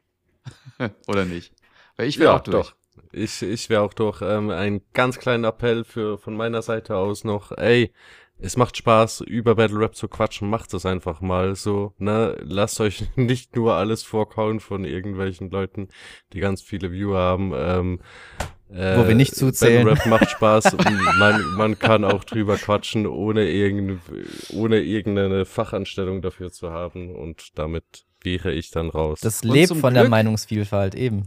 S3: Oder nicht?
S1: Weil ich wäre ja, auch durch. Doch. Ich, ich wäre auch durch. Ähm, ein ganz kleiner Appell für, von meiner Seite aus noch. Ey, es macht Spaß, über Battle Rap zu quatschen. Macht es einfach mal so. Ne? Lasst euch nicht nur alles vorkauen von irgendwelchen Leuten, die ganz viele Viewer haben. Ähm,
S2: äh, Wo wir nicht zuzählen.
S1: Battle Rap macht Spaß und man, man kann auch drüber quatschen, ohne, irgende, ohne irgendeine Fachanstellung dafür zu haben und damit wäre ich dann raus.
S2: Das lebt von Glück, der Meinungsvielfalt eben.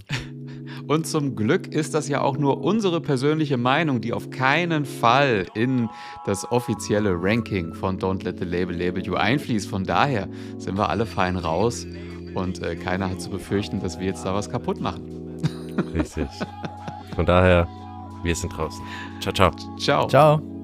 S3: Und zum Glück ist das ja auch nur unsere persönliche Meinung, die auf keinen Fall in das offizielle Ranking von Don't Let the Label Label You einfließt. Von daher sind wir alle fein raus und äh, keiner hat zu befürchten, dass wir jetzt da was kaputt machen.
S1: Richtig. Von daher, wir sind draußen. Ciao, ciao.
S3: Ciao.
S2: Ciao.